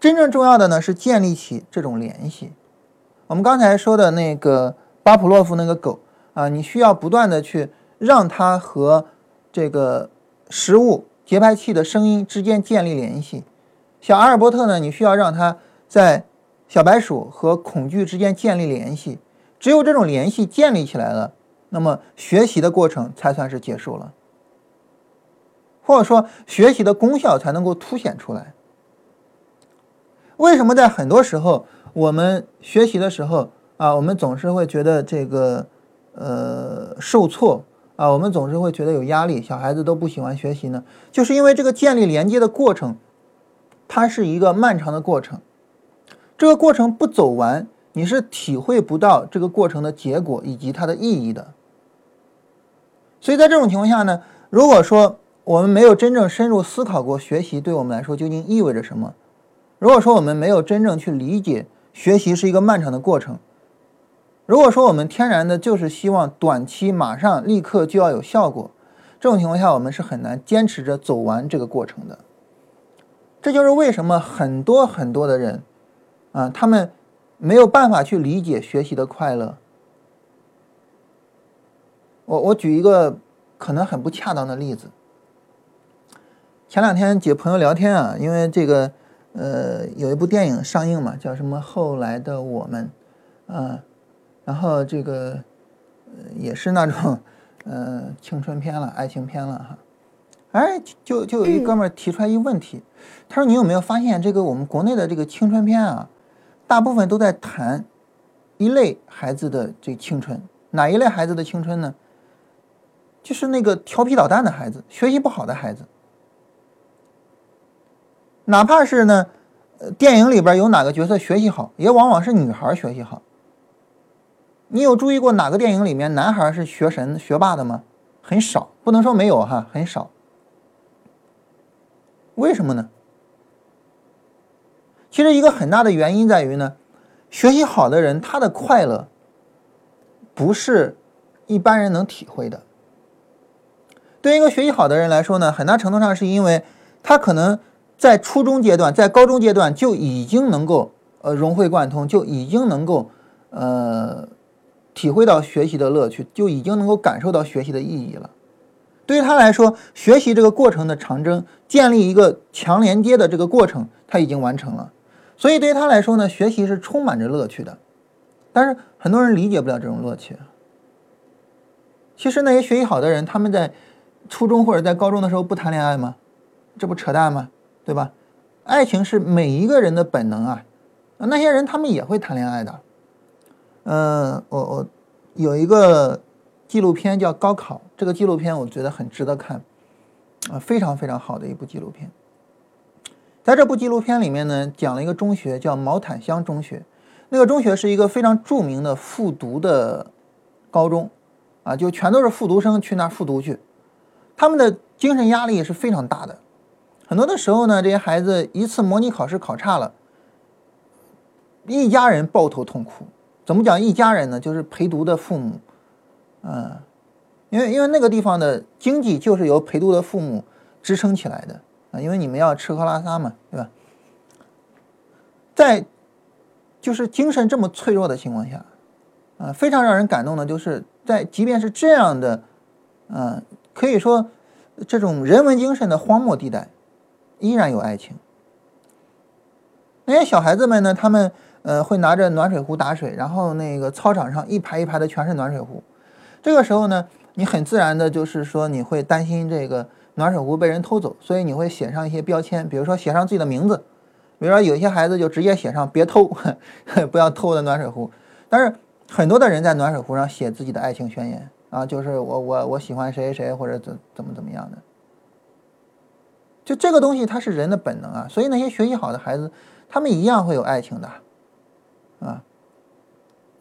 真正重要的呢是建立起这种联系。我们刚才说的那个巴甫洛夫那个狗啊，你需要不断的去让它和这个食物节拍器的声音之间建立联系。小阿尔伯特呢，你需要让它在小白鼠和恐惧之间建立联系。只有这种联系建立起来了，那么学习的过程才算是结束了。或者说，学习的功效才能够凸显出来。为什么在很多时候我们学习的时候啊，我们总是会觉得这个呃受挫啊，我们总是会觉得有压力，小孩子都不喜欢学习呢？就是因为这个建立连接的过程，它是一个漫长的过程。这个过程不走完，你是体会不到这个过程的结果以及它的意义的。所以在这种情况下呢，如果说，我们没有真正深入思考过学习对我们来说究竟意味着什么。如果说我们没有真正去理解学习是一个漫长的过程，如果说我们天然的就是希望短期马上立刻就要有效果，这种情况下我们是很难坚持着走完这个过程的。这就是为什么很多很多的人啊，他们没有办法去理解学习的快乐。我我举一个可能很不恰当的例子。前两天几个朋友聊天啊，因为这个，呃，有一部电影上映嘛，叫什么《后来的我们》，啊，然后这个，呃，也是那种，呃，青春片了，爱情片了哈。哎，就就有一哥们儿提出来一个问题，他说：“你有没有发现，这个我们国内的这个青春片啊，大部分都在谈一类孩子的这青春，哪一类孩子的青春呢？就是那个调皮捣蛋的孩子，学习不好的孩子。”哪怕是呢，电影里边有哪个角色学习好，也往往是女孩学习好。你有注意过哪个电影里面男孩是学神、学霸的吗？很少，不能说没有哈，很少。为什么呢？其实一个很大的原因在于呢，学习好的人他的快乐不是一般人能体会的。对于一个学习好的人来说呢，很大程度上是因为他可能。在初中阶段，在高中阶段就已经能够呃融会贯通，就已经能够呃体会到学习的乐趣，就已经能够感受到学习的意义了。对于他来说，学习这个过程的长征，建立一个强连接的这个过程，他已经完成了。所以对于他来说呢，学习是充满着乐趣的。但是很多人理解不了这种乐趣。其实那些学习好的人，他们在初中或者在高中的时候不谈恋爱吗？这不扯淡吗？对吧？爱情是每一个人的本能啊，那些人他们也会谈恋爱的。嗯，我我有一个纪录片叫《高考》，这个纪录片我觉得很值得看，啊，非常非常好的一部纪录片。在这部纪录片里面呢，讲了一个中学叫毛坦乡中学，那个中学是一个非常著名的复读的高中，啊，就全都是复读生去那复读去，他们的精神压力是非常大的。很多的时候呢，这些孩子一次模拟考试考差了，一家人抱头痛哭。怎么讲？一家人呢？就是陪读的父母，嗯，因为因为那个地方的经济就是由陪读的父母支撑起来的啊，因为你们要吃喝拉撒嘛，对吧？在就是精神这么脆弱的情况下，啊，非常让人感动的，就是在即便是这样的，嗯，可以说这种人文精神的荒漠地带，依然有爱情。那些小孩子们呢，他们呃会拿着暖水壶打水，然后那个操场上一排一排的全是暖水壶。这个时候呢，你很自然的就是说你会担心这个暖水壶被人偷走，所以你会写上一些标签，比如说写上自己的名字。比如说，有些孩子就直接写上“别偷，不要偷我的暖水壶”。但是很多的人在暖水壶上写自己的爱情宣言啊，就是我我我喜欢谁谁谁，或者怎怎么怎么样的。就这个东西，它是人的本能啊。所以那些学习好的孩子，他们一样会有爱情的啊。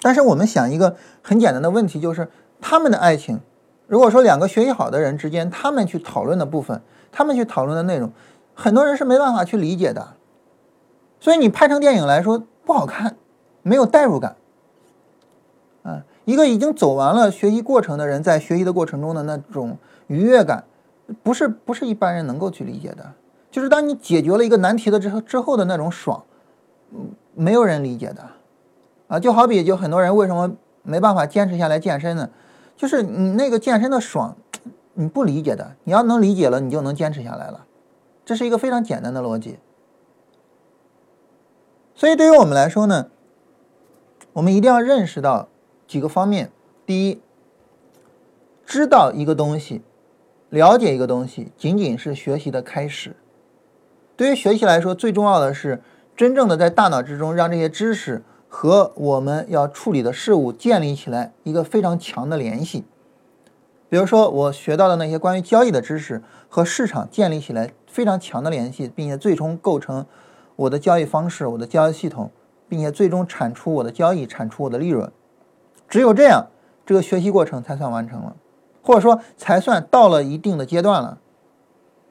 但是我们想一个很简单的问题，就是他们的爱情，如果说两个学习好的人之间，他们去讨论的部分，他们去讨论的内容，很多人是没办法去理解的。所以你拍成电影来说不好看，没有代入感，啊，一个已经走完了学习过程的人在学习的过程中的那种愉悦感，不是不是一般人能够去理解的。就是当你解决了一个难题的之后之后的那种爽，嗯，没有人理解的，啊，就好比就很多人为什么没办法坚持下来健身呢？就是你那个健身的爽，你不理解的，你要能理解了，你就能坚持下来了，这是一个非常简单的逻辑。所以，对于我们来说呢，我们一定要认识到几个方面。第一，知道一个东西、了解一个东西，仅仅是学习的开始。对于学习来说，最重要的是真正的在大脑之中让这些知识和我们要处理的事物建立起来一个非常强的联系。比如说，我学到的那些关于交易的知识和市场建立起来非常强的联系，并且最终构成。我的交易方式，我的交易系统，并且最终产出我的交易，产出我的利润。只有这样，这个学习过程才算完成了，或者说才算到了一定的阶段了。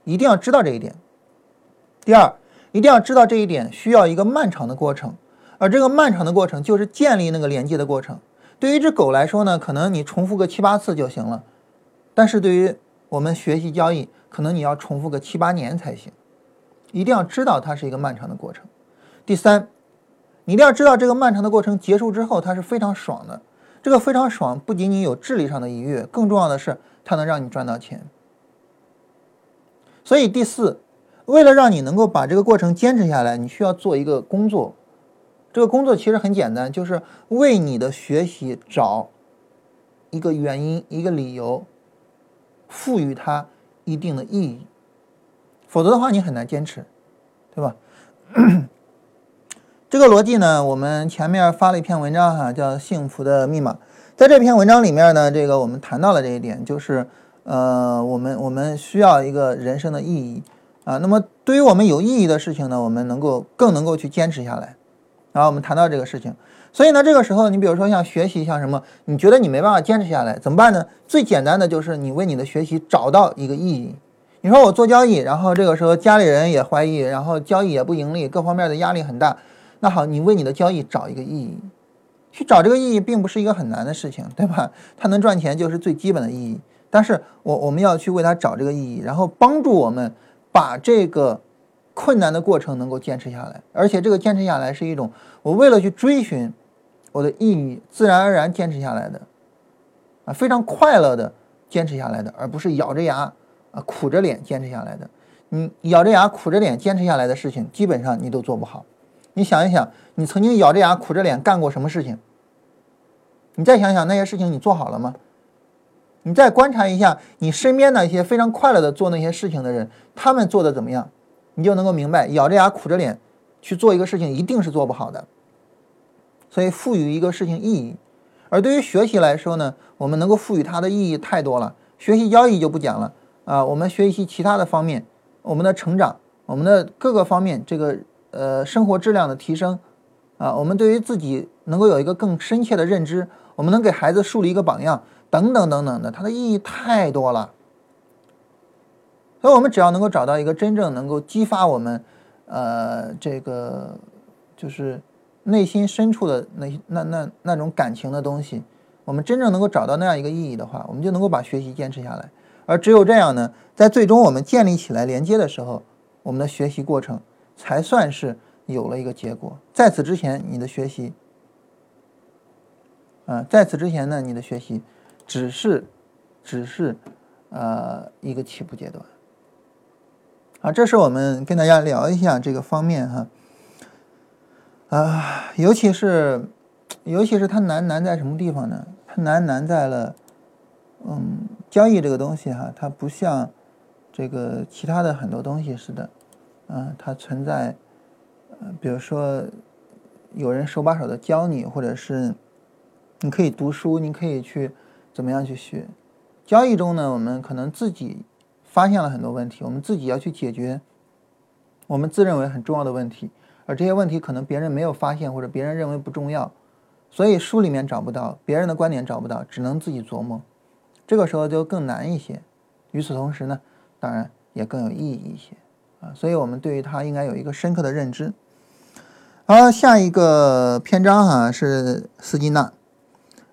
一定要知道这一点。第二，一定要知道这一点需要一个漫长的过程，而这个漫长的过程就是建立那个连接的过程。对于一只狗来说呢，可能你重复个七八次就行了，但是对于我们学习交易，可能你要重复个七八年才行。一定要知道它是一个漫长的过程。第三，你一定要知道这个漫长的过程结束之后，它是非常爽的。这个非常爽，不仅仅有智力上的愉悦，更重要的是它能让你赚到钱。所以第四，为了让你能够把这个过程坚持下来，你需要做一个工作。这个工作其实很简单，就是为你的学习找一个原因、一个理由，赋予它一定的意义。否则的话，你很难坚持，对吧？这个逻辑呢，我们前面发了一篇文章哈，叫《幸福的密码》。在这篇文章里面呢，这个我们谈到了这一点，就是呃，我们我们需要一个人生的意义啊。那么，对于我们有意义的事情呢，我们能够更能够去坚持下来。然后我们谈到这个事情，所以呢，这个时候你比如说像学习，像什么，你觉得你没办法坚持下来，怎么办呢？最简单的就是你为你的学习找到一个意义。你说我做交易，然后这个时候家里人也怀疑，然后交易也不盈利，各方面的压力很大。那好，你为你的交易找一个意义，去找这个意义，并不是一个很难的事情，对吧？它能赚钱就是最基本的意义。但是我我们要去为它找这个意义，然后帮助我们把这个困难的过程能够坚持下来，而且这个坚持下来是一种我为了去追寻我的意义，自然而然坚持下来的，啊，非常快乐的坚持下来的，而不是咬着牙。啊，苦着脸坚持下来的，你咬着牙苦着脸坚持下来的事情，基本上你都做不好。你想一想，你曾经咬着牙苦着脸干过什么事情？你再想想那些事情，你做好了吗？你再观察一下你身边那些非常快乐的做那些事情的人，他们做的怎么样？你就能够明白，咬着牙苦着脸去做一个事情，一定是做不好的。所以，赋予一个事情意义，而对于学习来说呢，我们能够赋予它的意义太多了。学习交易就不讲了。啊，我们学习其他的方面，我们的成长，我们的各个方面，这个呃生活质量的提升，啊，我们对于自己能够有一个更深切的认知，我们能给孩子树立一个榜样，等等等等的，它的意义太多了。所以，我们只要能够找到一个真正能够激发我们，呃，这个就是内心深处的那那那那种感情的东西，我们真正能够找到那样一个意义的话，我们就能够把学习坚持下来。而只有这样呢，在最终我们建立起来连接的时候，我们的学习过程才算是有了一个结果。在此之前，你的学习，啊，在此之前呢，你的学习只是，只是，呃，一个起步阶段。啊，这是我们跟大家聊一下这个方面哈。啊，尤其是，尤其是它难难在什么地方呢？它难难在了，嗯，交易这个东西哈，它不像这个其他的很多东西似的，嗯，它存在，比如说有人手把手的教你，或者是你可以读书，你可以去怎么样去学。交易中呢，我们可能自己发现了很多问题，我们自己要去解决我们自认为很重要的问题。而这些问题可能别人没有发现，或者别人认为不重要，所以书里面找不到，别人的观点找不到，只能自己琢磨。这个时候就更难一些。与此同时呢，当然也更有意义一些啊。所以我们对于它应该有一个深刻的认知。好，下一个篇章哈是斯金纳。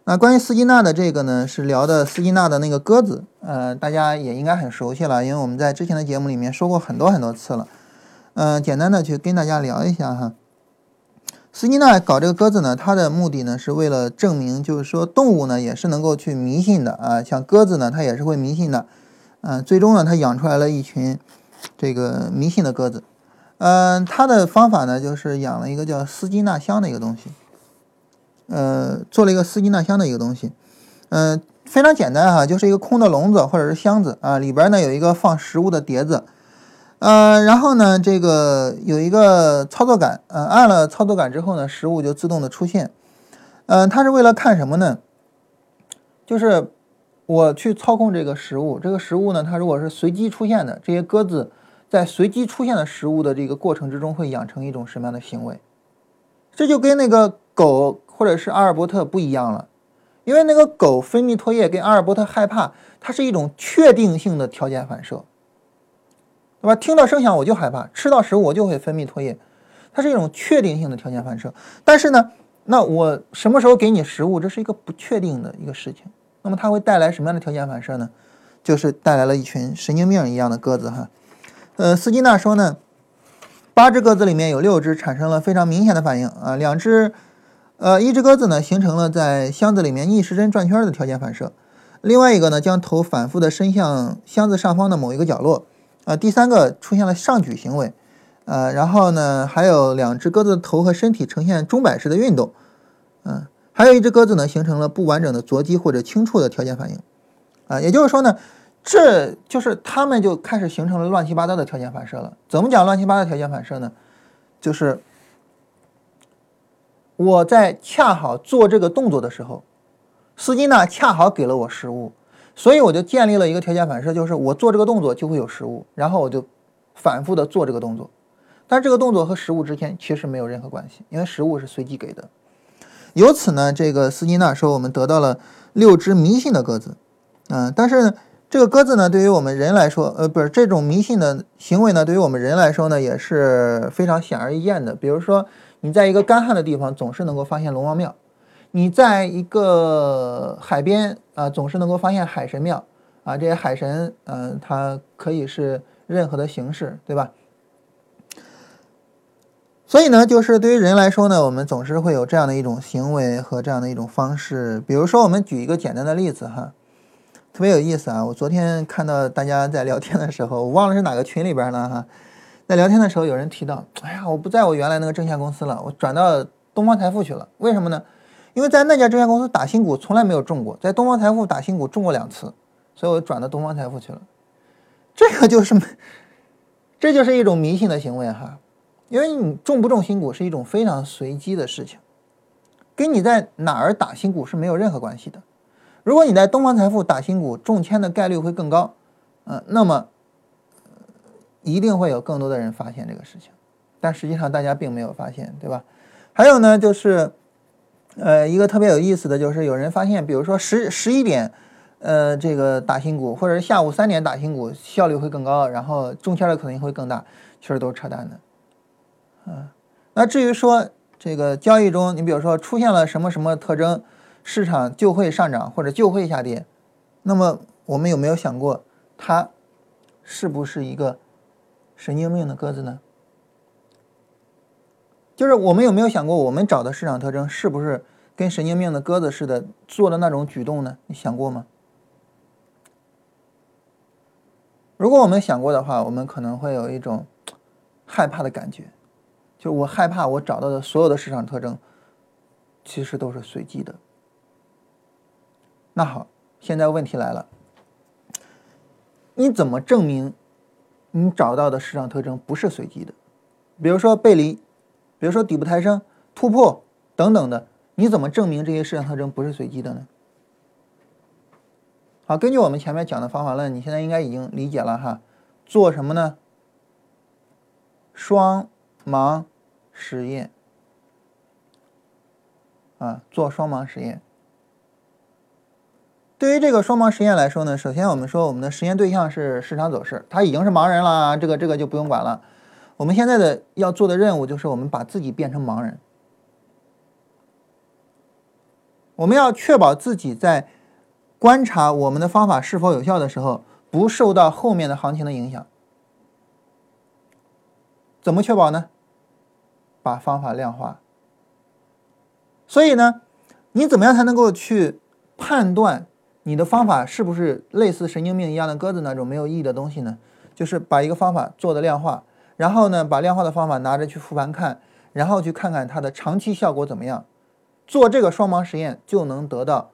那关于斯金纳的这个呢，是聊的斯金纳的那个鸽子，呃，大家也应该很熟悉了，因为我们在之前的节目里面说过很多很多次了。嗯，简单的去跟大家聊一下哈。斯金纳搞这个鸽子呢，他的目的呢是为了证明，就是说动物呢也是能够去迷信的啊，像鸽子呢，它也是会迷信的。嗯，最终呢，他养出来了一群这个迷信的鸽子。嗯，他的方法呢就是养了一个叫斯金纳箱的一个东西，呃，做了一个斯金纳箱的一个东西。嗯，非常简单哈，就是一个空的笼子或者是箱子啊，里边呢有一个放食物的碟子。呃，然后呢，这个有一个操作杆，呃，按了操作杆之后呢，食物就自动的出现。嗯，它是为了看什么呢？就是我去操控这个食物，这个食物呢，它如果是随机出现的，这些鸽子在随机出现的食物的这个过程之中，会养成一种什么样的行为？这就跟那个狗或者是阿尔伯特不一样了，因为那个狗分泌唾液跟阿尔伯特害怕，它是一种确定性的条件反射。对吧？听到声响我就害怕，吃到食物我就会分泌唾液，它是一种确定性的条件反射。但是呢，那我什么时候给你食物，这是一个不确定的一个事情。那么它会带来什么样的条件反射呢？就是带来了一群神经病一样的鸽子哈。呃，斯金纳说呢，八只鸽子里面有六只产生了非常明显的反应啊，两只，呃，一只鸽子呢形成了在箱子里面逆时针转圈的条件反射，另外一个呢将头反复的伸向箱子上方的某一个角落。啊，第三个出现了上举行为，呃，然后呢，还有两只鸽子的头和身体呈现钟摆式的运动，嗯，还有一只鸽子呢，形成了不完整的啄击或者轻触的条件反应，啊，也就是说呢，这就是它们就开始形成了乱七八糟的条件反射了。怎么讲乱七八糟条件反射呢？就是我在恰好做这个动作的时候，斯金纳恰好给了我食物。所以我就建立了一个条件反射，就是我做这个动作就会有食物，然后我就反复的做这个动作。但这个动作和食物之间其实没有任何关系，因为食物是随机给的。由此呢，这个斯金纳说我们得到了六只迷信的鸽子，嗯，但是这个鸽子呢，对于我们人来说，呃，不是这种迷信的行为呢，对于我们人来说呢，也是非常显而易见的。比如说，你在一个干旱的地方，总是能够发现龙王庙。你在一个海边啊，总是能够发现海神庙啊，这些海神，嗯，它可以是任何的形式，对吧？所以呢，就是对于人来说呢，我们总是会有这样的一种行为和这样的一种方式。比如说，我们举一个简单的例子哈，特别有意思啊。我昨天看到大家在聊天的时候，我忘了是哪个群里边了哈，在聊天的时候有人提到，哎呀，我不在我原来那个证券公司了，我转到东方财富去了，为什么呢？因为在那家证券公司打新股从来没有中过，在东方财富打新股中过两次，所以我转到东方财富去了。这个就是，这就是一种迷信的行为哈。因为你中不中新股是一种非常随机的事情，跟你在哪儿打新股是没有任何关系的。如果你在东方财富打新股中签的概率会更高，嗯，那么一定会有更多的人发现这个事情，但实际上大家并没有发现，对吧？还有呢，就是。呃，一个特别有意思的就是有人发现，比如说十十一点，呃，这个打新股，或者是下午三点打新股，效率会更高，然后中签的可能性会更大，其实都是扯淡的。嗯，那至于说这个交易中，你比如说出现了什么什么特征，市场就会上涨或者就会下跌。那么我们有没有想过，它是不是一个神经病的鸽子呢？就是我们有没有想过，我们找的市场特征是不是跟神经病的鸽子似的做的那种举动呢？你想过吗？如果我们想过的话，我们可能会有一种害怕的感觉，就我害怕我找到的所有的市场特征其实都是随机的。那好，现在问题来了，你怎么证明你找到的市场特征不是随机的？比如说背离，比如说底部抬升、突破等等的，你怎么证明这些市场特征不是随机的呢？好，根据我们前面讲的方法论，你现在应该已经理解了哈。做什么呢？双盲实验啊，做双盲实验。对于这个双盲实验来说呢，首先我们说我们的实验对象是市场走势，他已经是盲人了，这个这个就不用管了。我们现在的要做的任务就是我们把自己变成盲人，我们要确保自己在。观察我们的方法是否有效的时候，不受到后面的行情的影响。怎么确保呢？把方法量化。所以呢，你怎么样才能够去判断你的方法是不是类似神经病一样的鸽子那种没有意义的东西呢？就是把一个方法做的量化，然后呢，把量化的方法拿着去复盘看，然后去看看它的长期效果怎么样。做这个双盲实验就能得到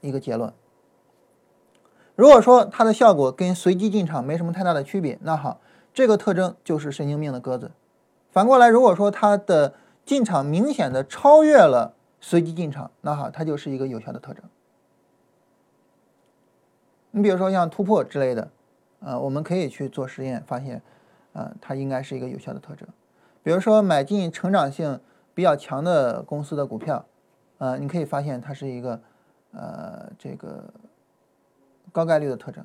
一个结论。如果说它的效果跟随机进场没什么太大的区别，那好，这个特征就是神经病的鸽子。反过来，如果说它的进场明显的超越了随机进场，那好，它就是一个有效的特征。你比如说像突破之类的，呃，我们可以去做实验，发现，呃，它应该是一个有效的特征。比如说买进成长性比较强的公司的股票，呃，你可以发现它是一个，呃，这个。高概率的特征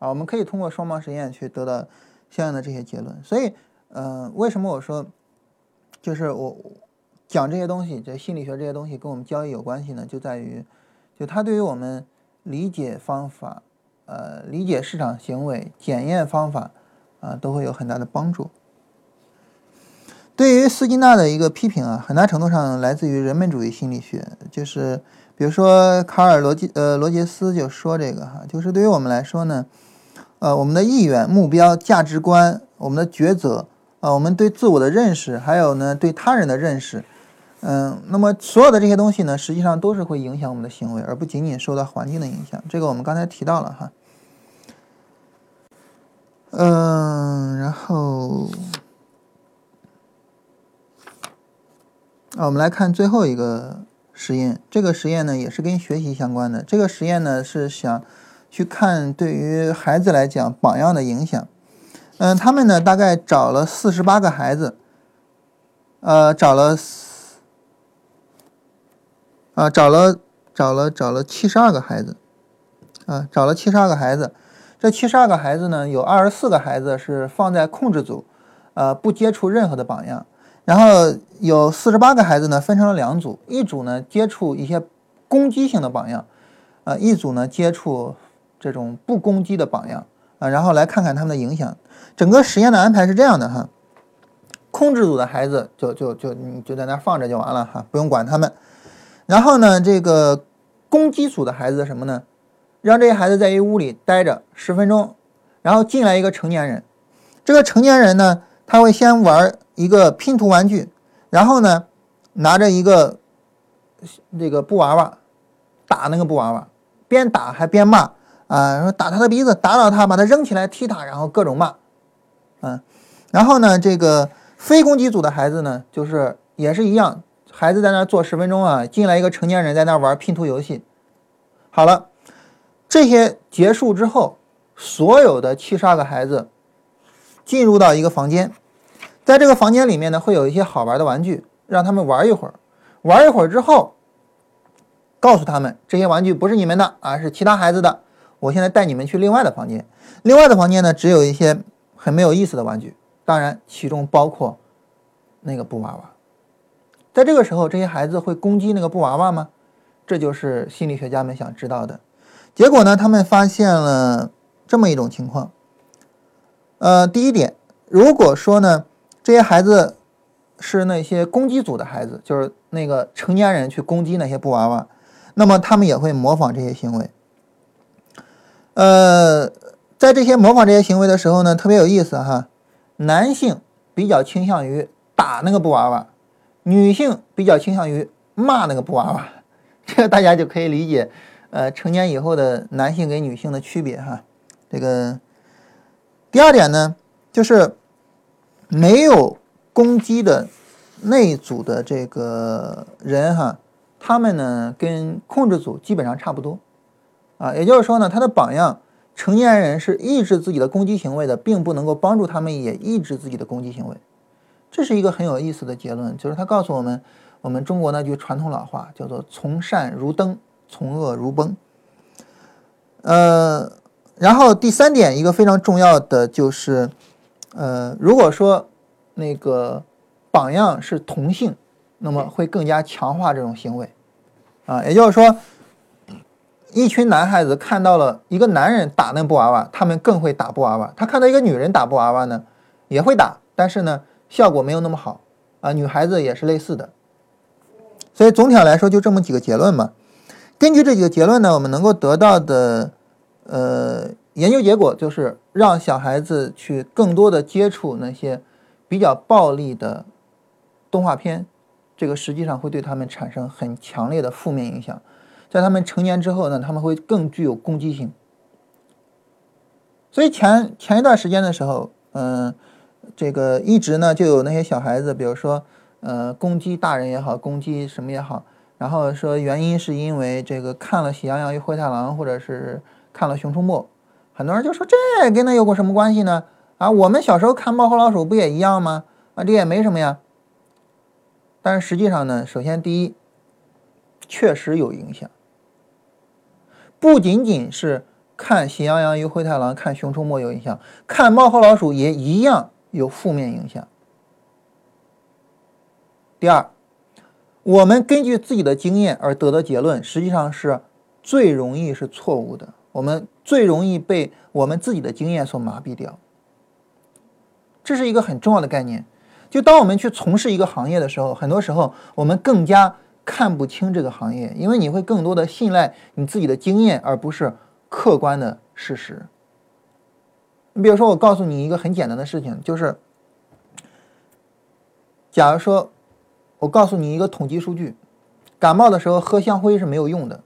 啊，我们可以通过双盲实验去得到相应的这些结论。所以，嗯，为什么我说就是我讲这些东西，这心理学这些东西跟我们交易有关系呢？就在于，就它对于我们理解方法、呃，理解市场行为、检验方法啊，都会有很大的帮助。对于斯金纳的一个批评啊，很大程度上来自于人本主义心理学，就是。比如说，卡尔罗杰呃罗杰斯就说这个哈，就是对于我们来说呢，呃，我们的意愿、目标、价值观、我们的抉择啊，我们对自我的认识，还有呢对他人的认识，嗯，那么所有的这些东西呢，实际上都是会影响我们的行为，而不仅仅受到环境的影响。这个我们刚才提到了哈，嗯，然后啊，我们来看最后一个。实验这个实验呢，也是跟学习相关的。这个实验呢，是想去看对于孩子来讲榜样的影响。嗯，他们呢大概找了四十八个孩子，呃，找了，啊，找了找了找了七十二个孩子，啊，找了七十二个孩子。这七十二个孩子呢，有二十四个孩子是放在控制组，呃，不接触任何的榜样。然后有四十八个孩子呢，分成了两组，一组呢接触一些攻击性的榜样，呃，一组呢接触这种不攻击的榜样，啊，然后来看看他们的影响。整个实验的安排是这样的哈，控制组的孩子就就就你就在那放着就完了哈，不用管他们。然后呢，这个攻击组的孩子什么呢？让这些孩子在一屋里待着十分钟，然后进来一个成年人，这个成年人呢，他会先玩。一个拼图玩具，然后呢，拿着一个这个布娃娃打那个布娃娃，边打还边骂啊，说打他的鼻子，打倒他，把他扔起来踢他，然后各种骂，嗯，然后呢，这个非攻击组的孩子呢，就是也是一样，孩子在那坐十分钟啊，进来一个成年人在那玩拼图游戏，好了，这些结束之后，所有的七十二个孩子进入到一个房间。在这个房间里面呢，会有一些好玩的玩具，让他们玩一会儿。玩一会儿之后，告诉他们这些玩具不是你们的啊，是其他孩子的。我现在带你们去另外的房间。另外的房间呢，只有一些很没有意思的玩具，当然其中包括那个布娃娃。在这个时候，这些孩子会攻击那个布娃娃吗？这就是心理学家们想知道的。结果呢，他们发现了这么一种情况。呃，第一点，如果说呢，这些孩子是那些攻击组的孩子，就是那个成年人去攻击那些布娃娃，那么他们也会模仿这些行为。呃，在这些模仿这些行为的时候呢，特别有意思哈。男性比较倾向于打那个布娃娃，女性比较倾向于骂那个布娃娃。这个大家就可以理解，呃，成年以后的男性跟女性的区别哈。这个第二点呢，就是没有攻击的那一组的这个人哈，他们呢跟控制组基本上差不多啊。也就是说呢，他的榜样，成年人是抑制自己的攻击行为的，并不能够帮助他们也抑制自己的攻击行为。这是一个很有意思的结论，就是他告诉我们。我们中国那句传统老话叫做“从善如登，从恶如崩”。呃，然后第三点，一个非常重要的就是，呃，如果说那个榜样是同性，那么会更加强化这种行为。啊，也就是说，一群男孩子看到了一个男人打那布娃娃，他们更会打布娃娃；他看到一个女人打布娃娃呢，也会打，但是呢，效果没有那么好。啊，女孩子也是类似的。所以总体上来说，就这么几个结论嘛。根据这几个结论呢，我们能够得到的呃研究结果就是，让小孩子去更多的接触那些比较暴力的动画片，这个实际上会对他们产生很强烈的负面影响。在他们成年之后呢，他们会更具有攻击性。所以前前一段时间的时候，嗯，这个一直呢就有那些小孩子，比如说。呃，攻击大人也好，攻击什么也好，然后说原因是因为这个看了《喜羊羊与灰太狼》或者是看了《熊出没》，很多人就说这跟那有过什么关系呢？啊，我们小时候看《猫和老鼠》不也一样吗？啊，这也没什么呀。但是实际上呢，首先第一，确实有影响，不仅仅是看《喜羊羊与灰太狼》、看《熊出没》有影响，看《猫和老鼠》也一样有负面影响。第二，我们根据自己的经验而得的结论，实际上是最容易是错误的。我们最容易被我们自己的经验所麻痹掉。这是一个很重要的概念。就当我们去从事一个行业的时候，很多时候我们更加看不清这个行业，因为你会更多的信赖你自己的经验，而不是客观的事实。你比如说，我告诉你一个很简单的事情，就是，假如说。我告诉你一个统计数据，感冒的时候喝香灰是没有用的。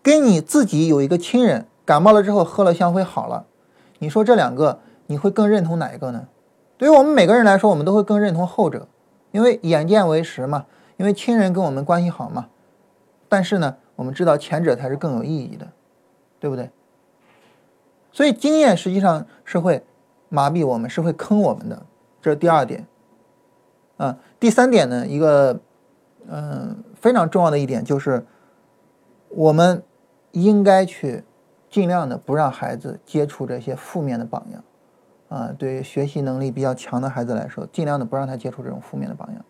跟你自己有一个亲人感冒了之后喝了香灰好了，你说这两个你会更认同哪一个呢？对于我们每个人来说，我们都会更认同后者，因为眼见为实嘛，因为亲人跟我们关系好嘛。但是呢，我们知道前者才是更有意义的，对不对？所以经验实际上是会麻痹我们，是会坑我们的，这是第二点。啊，第三点呢，一个嗯非常重要的一点就是，我们应该去尽量的不让孩子接触这些负面的榜样，啊，对于学习能力比较强的孩子来说，尽量的不让他接触这种负面的榜样。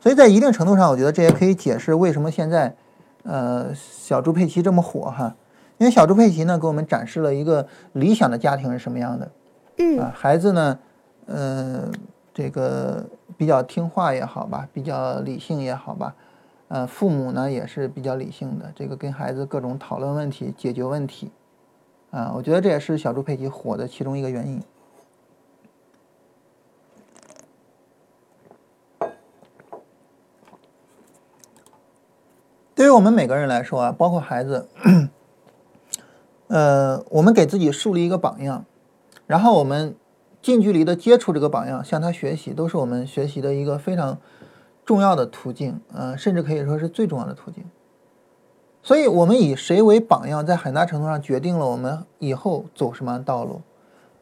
所以在一定程度上，我觉得这也可以解释为什么现在呃小猪佩奇这么火哈，因为小猪佩奇呢给我们展示了一个理想的家庭是什么样的，嗯，啊，孩子呢，嗯，这个。比较听话也好吧，比较理性也好吧，呃，父母呢也是比较理性的，这个跟孩子各种讨论问题、解决问题，啊，我觉得这也是小猪佩奇火的其中一个原因。对于我们每个人来说啊，包括孩子，呃，我们给自己树立一个榜样，然后我们。近距离的接触这个榜样，向他学习，都是我们学习的一个非常重要的途径，呃，甚至可以说是最重要的途径。所以，我们以谁为榜样，在很大程度上决定了我们以后走什么样的道路。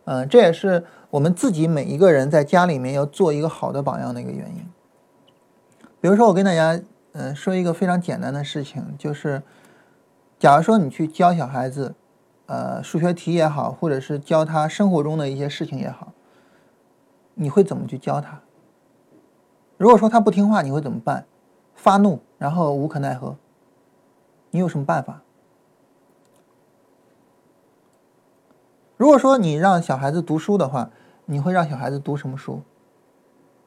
嗯，这也是我们自己每一个人在家里面要做一个好的榜样的一个原因。比如说，我跟大家嗯说一个非常简单的事情，就是假如说你去教小孩子。呃，数学题也好，或者是教他生活中的一些事情也好，你会怎么去教他？如果说他不听话，你会怎么办？发怒，然后无可奈何，你有什么办法？如果说你让小孩子读书的话，你会让小孩子读什么书？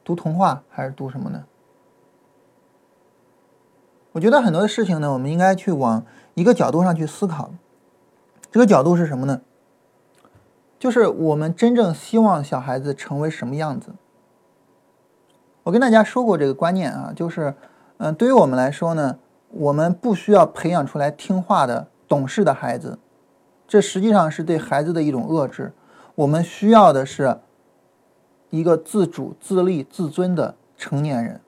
读童话还是读什么呢？我觉得很多的事情呢，我们应该去往一个角度上去思考。这个角度是什么呢？就是我们真正希望小孩子成为什么样子。我跟大家说过这个观念啊，就是，嗯，对于我们来说呢，我们不需要培养出来听话的、懂事的孩子，这实际上是对孩子的一种遏制。我们需要的是。一个自主、自立、自尊的成年人，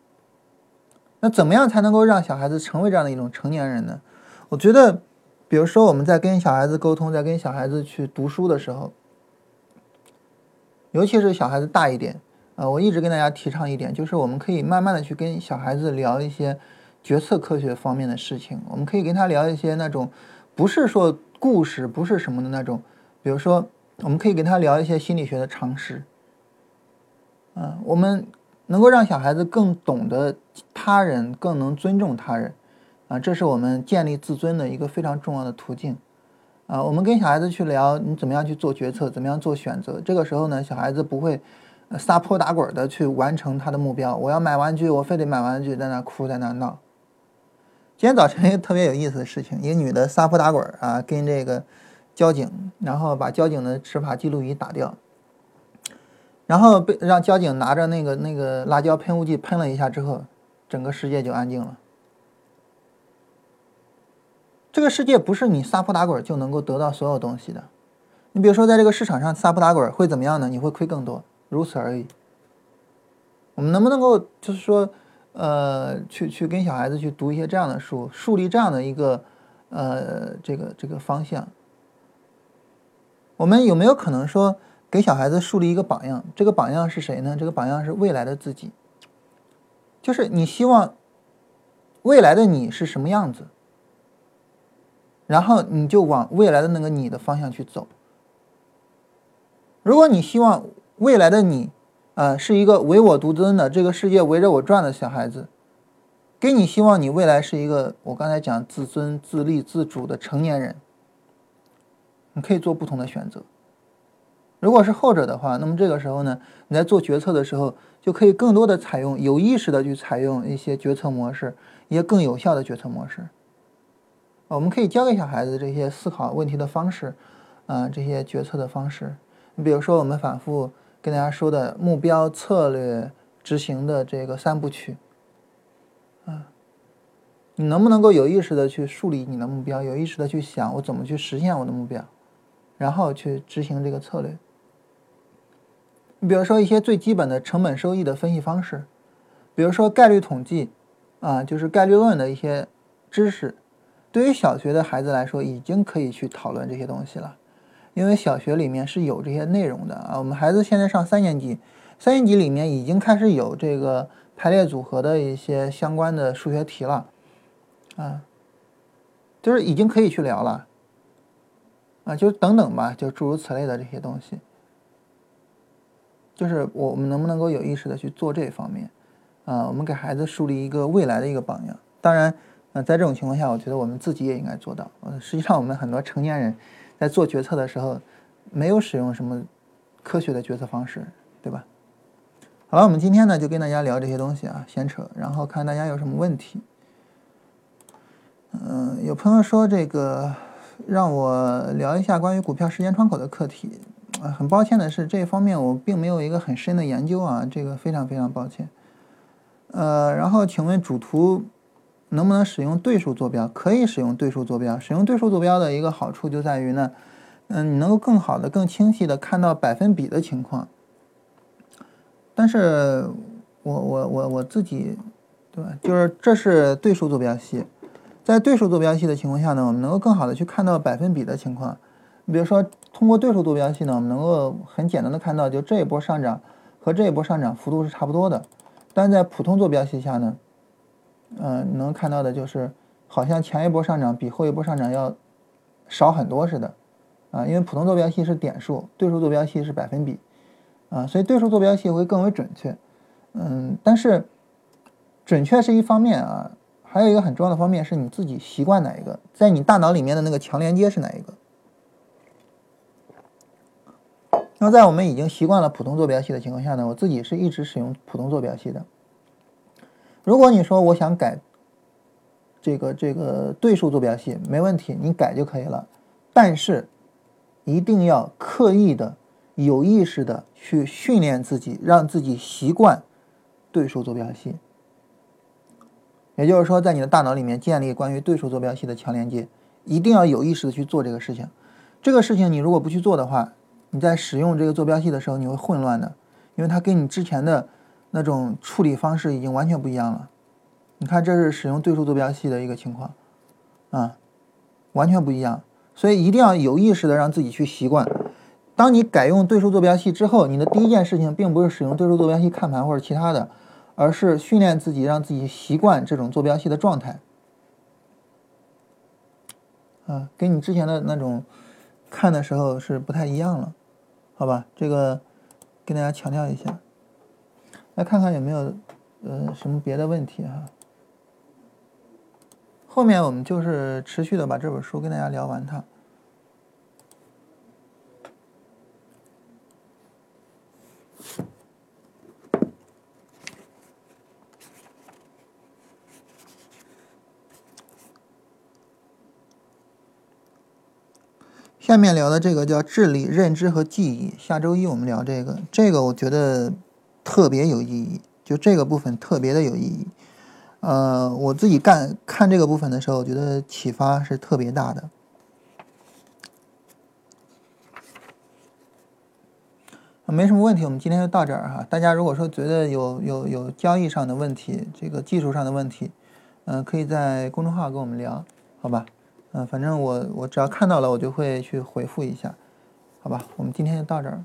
那怎么样才能够让小孩子成为这样的一种成年人呢？我觉得，比如说我们在跟小孩子沟通，在跟小孩子去读书的时候，尤其是小孩子大一点，啊，我一直跟大家提倡一点，就是我们可以慢慢的去跟小孩子聊一些决策科学方面的事情，我们可以跟他聊一些那种不是说故事，不是什么的那种，比如说，我们可以跟他聊一些心理学的常识。嗯，我们能够让小孩子更懂得他人，更能尊重他人，啊，这是我们建立自尊的一个非常重要的途径。啊，我们跟小孩子去聊，你怎么样去做决策，怎么样做选择。这个时候呢，小孩子不会撒泼打滚的去完成他的目标。我要买玩具，我非得买玩具，在那哭，在那闹。今天早晨一个特别有意思的事情，一个女的撒泼打滚啊，跟这个交警，然后把交警的执法记录仪打掉。然后被让交警拿着那个那个辣椒喷雾剂喷了一下之后，整个世界就安静了。这个世界不是你撒泼打滚就能够得到所有东西的。你比如说，在这个市场上撒泼打滚会怎么样呢？你会亏更多，如此而已。我们能不能够就是说，呃，去去跟小孩子去读一些这样的书，树立这样的一个呃这个这个方向？我们有没有可能说？给小孩子树立一个榜样，这个榜样是谁呢？这个榜样是未来的自己，就是你希望未来的你是什么样子，然后你就往未来的那个你的方向去走。如果你希望未来的你，呃，是一个唯我独尊的，这个世界围着我转的小孩子，给你希望你未来是一个我刚才讲自尊、自立、自主的成年人，你可以做不同的选择。如果是后者的话，那么这个时候呢，你在做决策的时候，就可以更多的采用有意识的去采用一些决策模式，一些更有效的决策模式。我们可以教给小孩子这些思考问题的方式，啊，这些决策的方式。你比如说，我们反复跟大家说的目标、策略、执行的这个三部曲，啊，你能不能够有意识的去树立你的目标，有意识的去想我怎么去实现我的目标，然后去执行这个策略。你比如说一些最基本的成本收益的分析方式，比如说概率统计，啊，就是概率论的一些知识，对于小学的孩子来说，已经可以去讨论这些东西了，因为小学里面是有这些内容的啊。我们孩子现在上三年级，三年级里面已经开始有这个排列组合的一些相关的数学题了，啊，就是已经可以去聊了，啊，就等等吧，就诸如此类的这些东西。就是我们能不能够有意识的去做这方面，啊，我们给孩子树立一个未来的一个榜样。当然，那，在这种情况下，我觉得我们自己也应该做到。实际上我们很多成年人在做决策的时候，没有使用什么科学的决策方式，对吧？好了，我们今天呢就跟大家聊这些东西啊，闲扯，然后看大家有什么问题。嗯，有朋友说这个让我聊一下关于股票时间窗口的课题。很抱歉的是，这方面我并没有一个很深的研究啊，这个非常非常抱歉。呃，然后请问主图能不能使用对数坐标？可以使用对数坐标。使用对数坐标的一个好处就在于呢，嗯，你能够更好的、更清晰的看到百分比的情况。但是我我我我自己，对吧？就是这是对数坐标系，在对数坐标系的情况下呢，我们能够更好的去看到百分比的情况。你比如说，通过对数坐标系呢，我们能够很简单的看到，就这一波上涨和这一波上涨幅度是差不多的。但在普通坐标系下呢，嗯，能看到的就是好像前一波上涨比后一波上涨要少很多似的，啊，因为普通坐标系是点数，对数坐标系是百分比，啊，所以对数坐标系会更为准确。嗯，但是准确是一方面啊，还有一个很重要的方面是你自己习惯哪一个，在你大脑里面的那个强连接是哪一个。那在我们已经习惯了普通坐标系的情况下呢，我自己是一直使用普通坐标系的。如果你说我想改这个这个对数坐标系，没问题，你改就可以了。但是一定要刻意的、有意识的去训练自己，让自己习惯对数坐标系。也就是说，在你的大脑里面建立关于对数坐标系的强连接，一定要有意识的去做这个事情。这个事情你如果不去做的话，你在使用这个坐标系的时候，你会混乱的，因为它跟你之前的那种处理方式已经完全不一样了。你看，这是使用对数坐标系的一个情况，啊，完全不一样。所以一定要有意识的让自己去习惯。当你改用对数坐标系之后，你的第一件事情并不是使用对数坐标系看盘或者其他的，而是训练自己，让自己习惯这种坐标系的状态。啊，跟你之前的那种看的时候是不太一样了。好吧，这个跟大家强调一下，来看看有没有呃什么别的问题哈。后面我们就是持续的把这本书跟大家聊完它。下面聊的这个叫智力、认知和记忆。下周一我们聊这个，这个我觉得特别有意义，就这个部分特别的有意义。呃，我自己干看这个部分的时候，我觉得启发是特别大的。没什么问题，我们今天就到这儿哈。大家如果说觉得有有有交易上的问题，这个技术上的问题，嗯，可以在公众号跟我们聊，好吧？嗯，反正我我只要看到了，我就会去回复一下，好吧？我们今天就到这儿。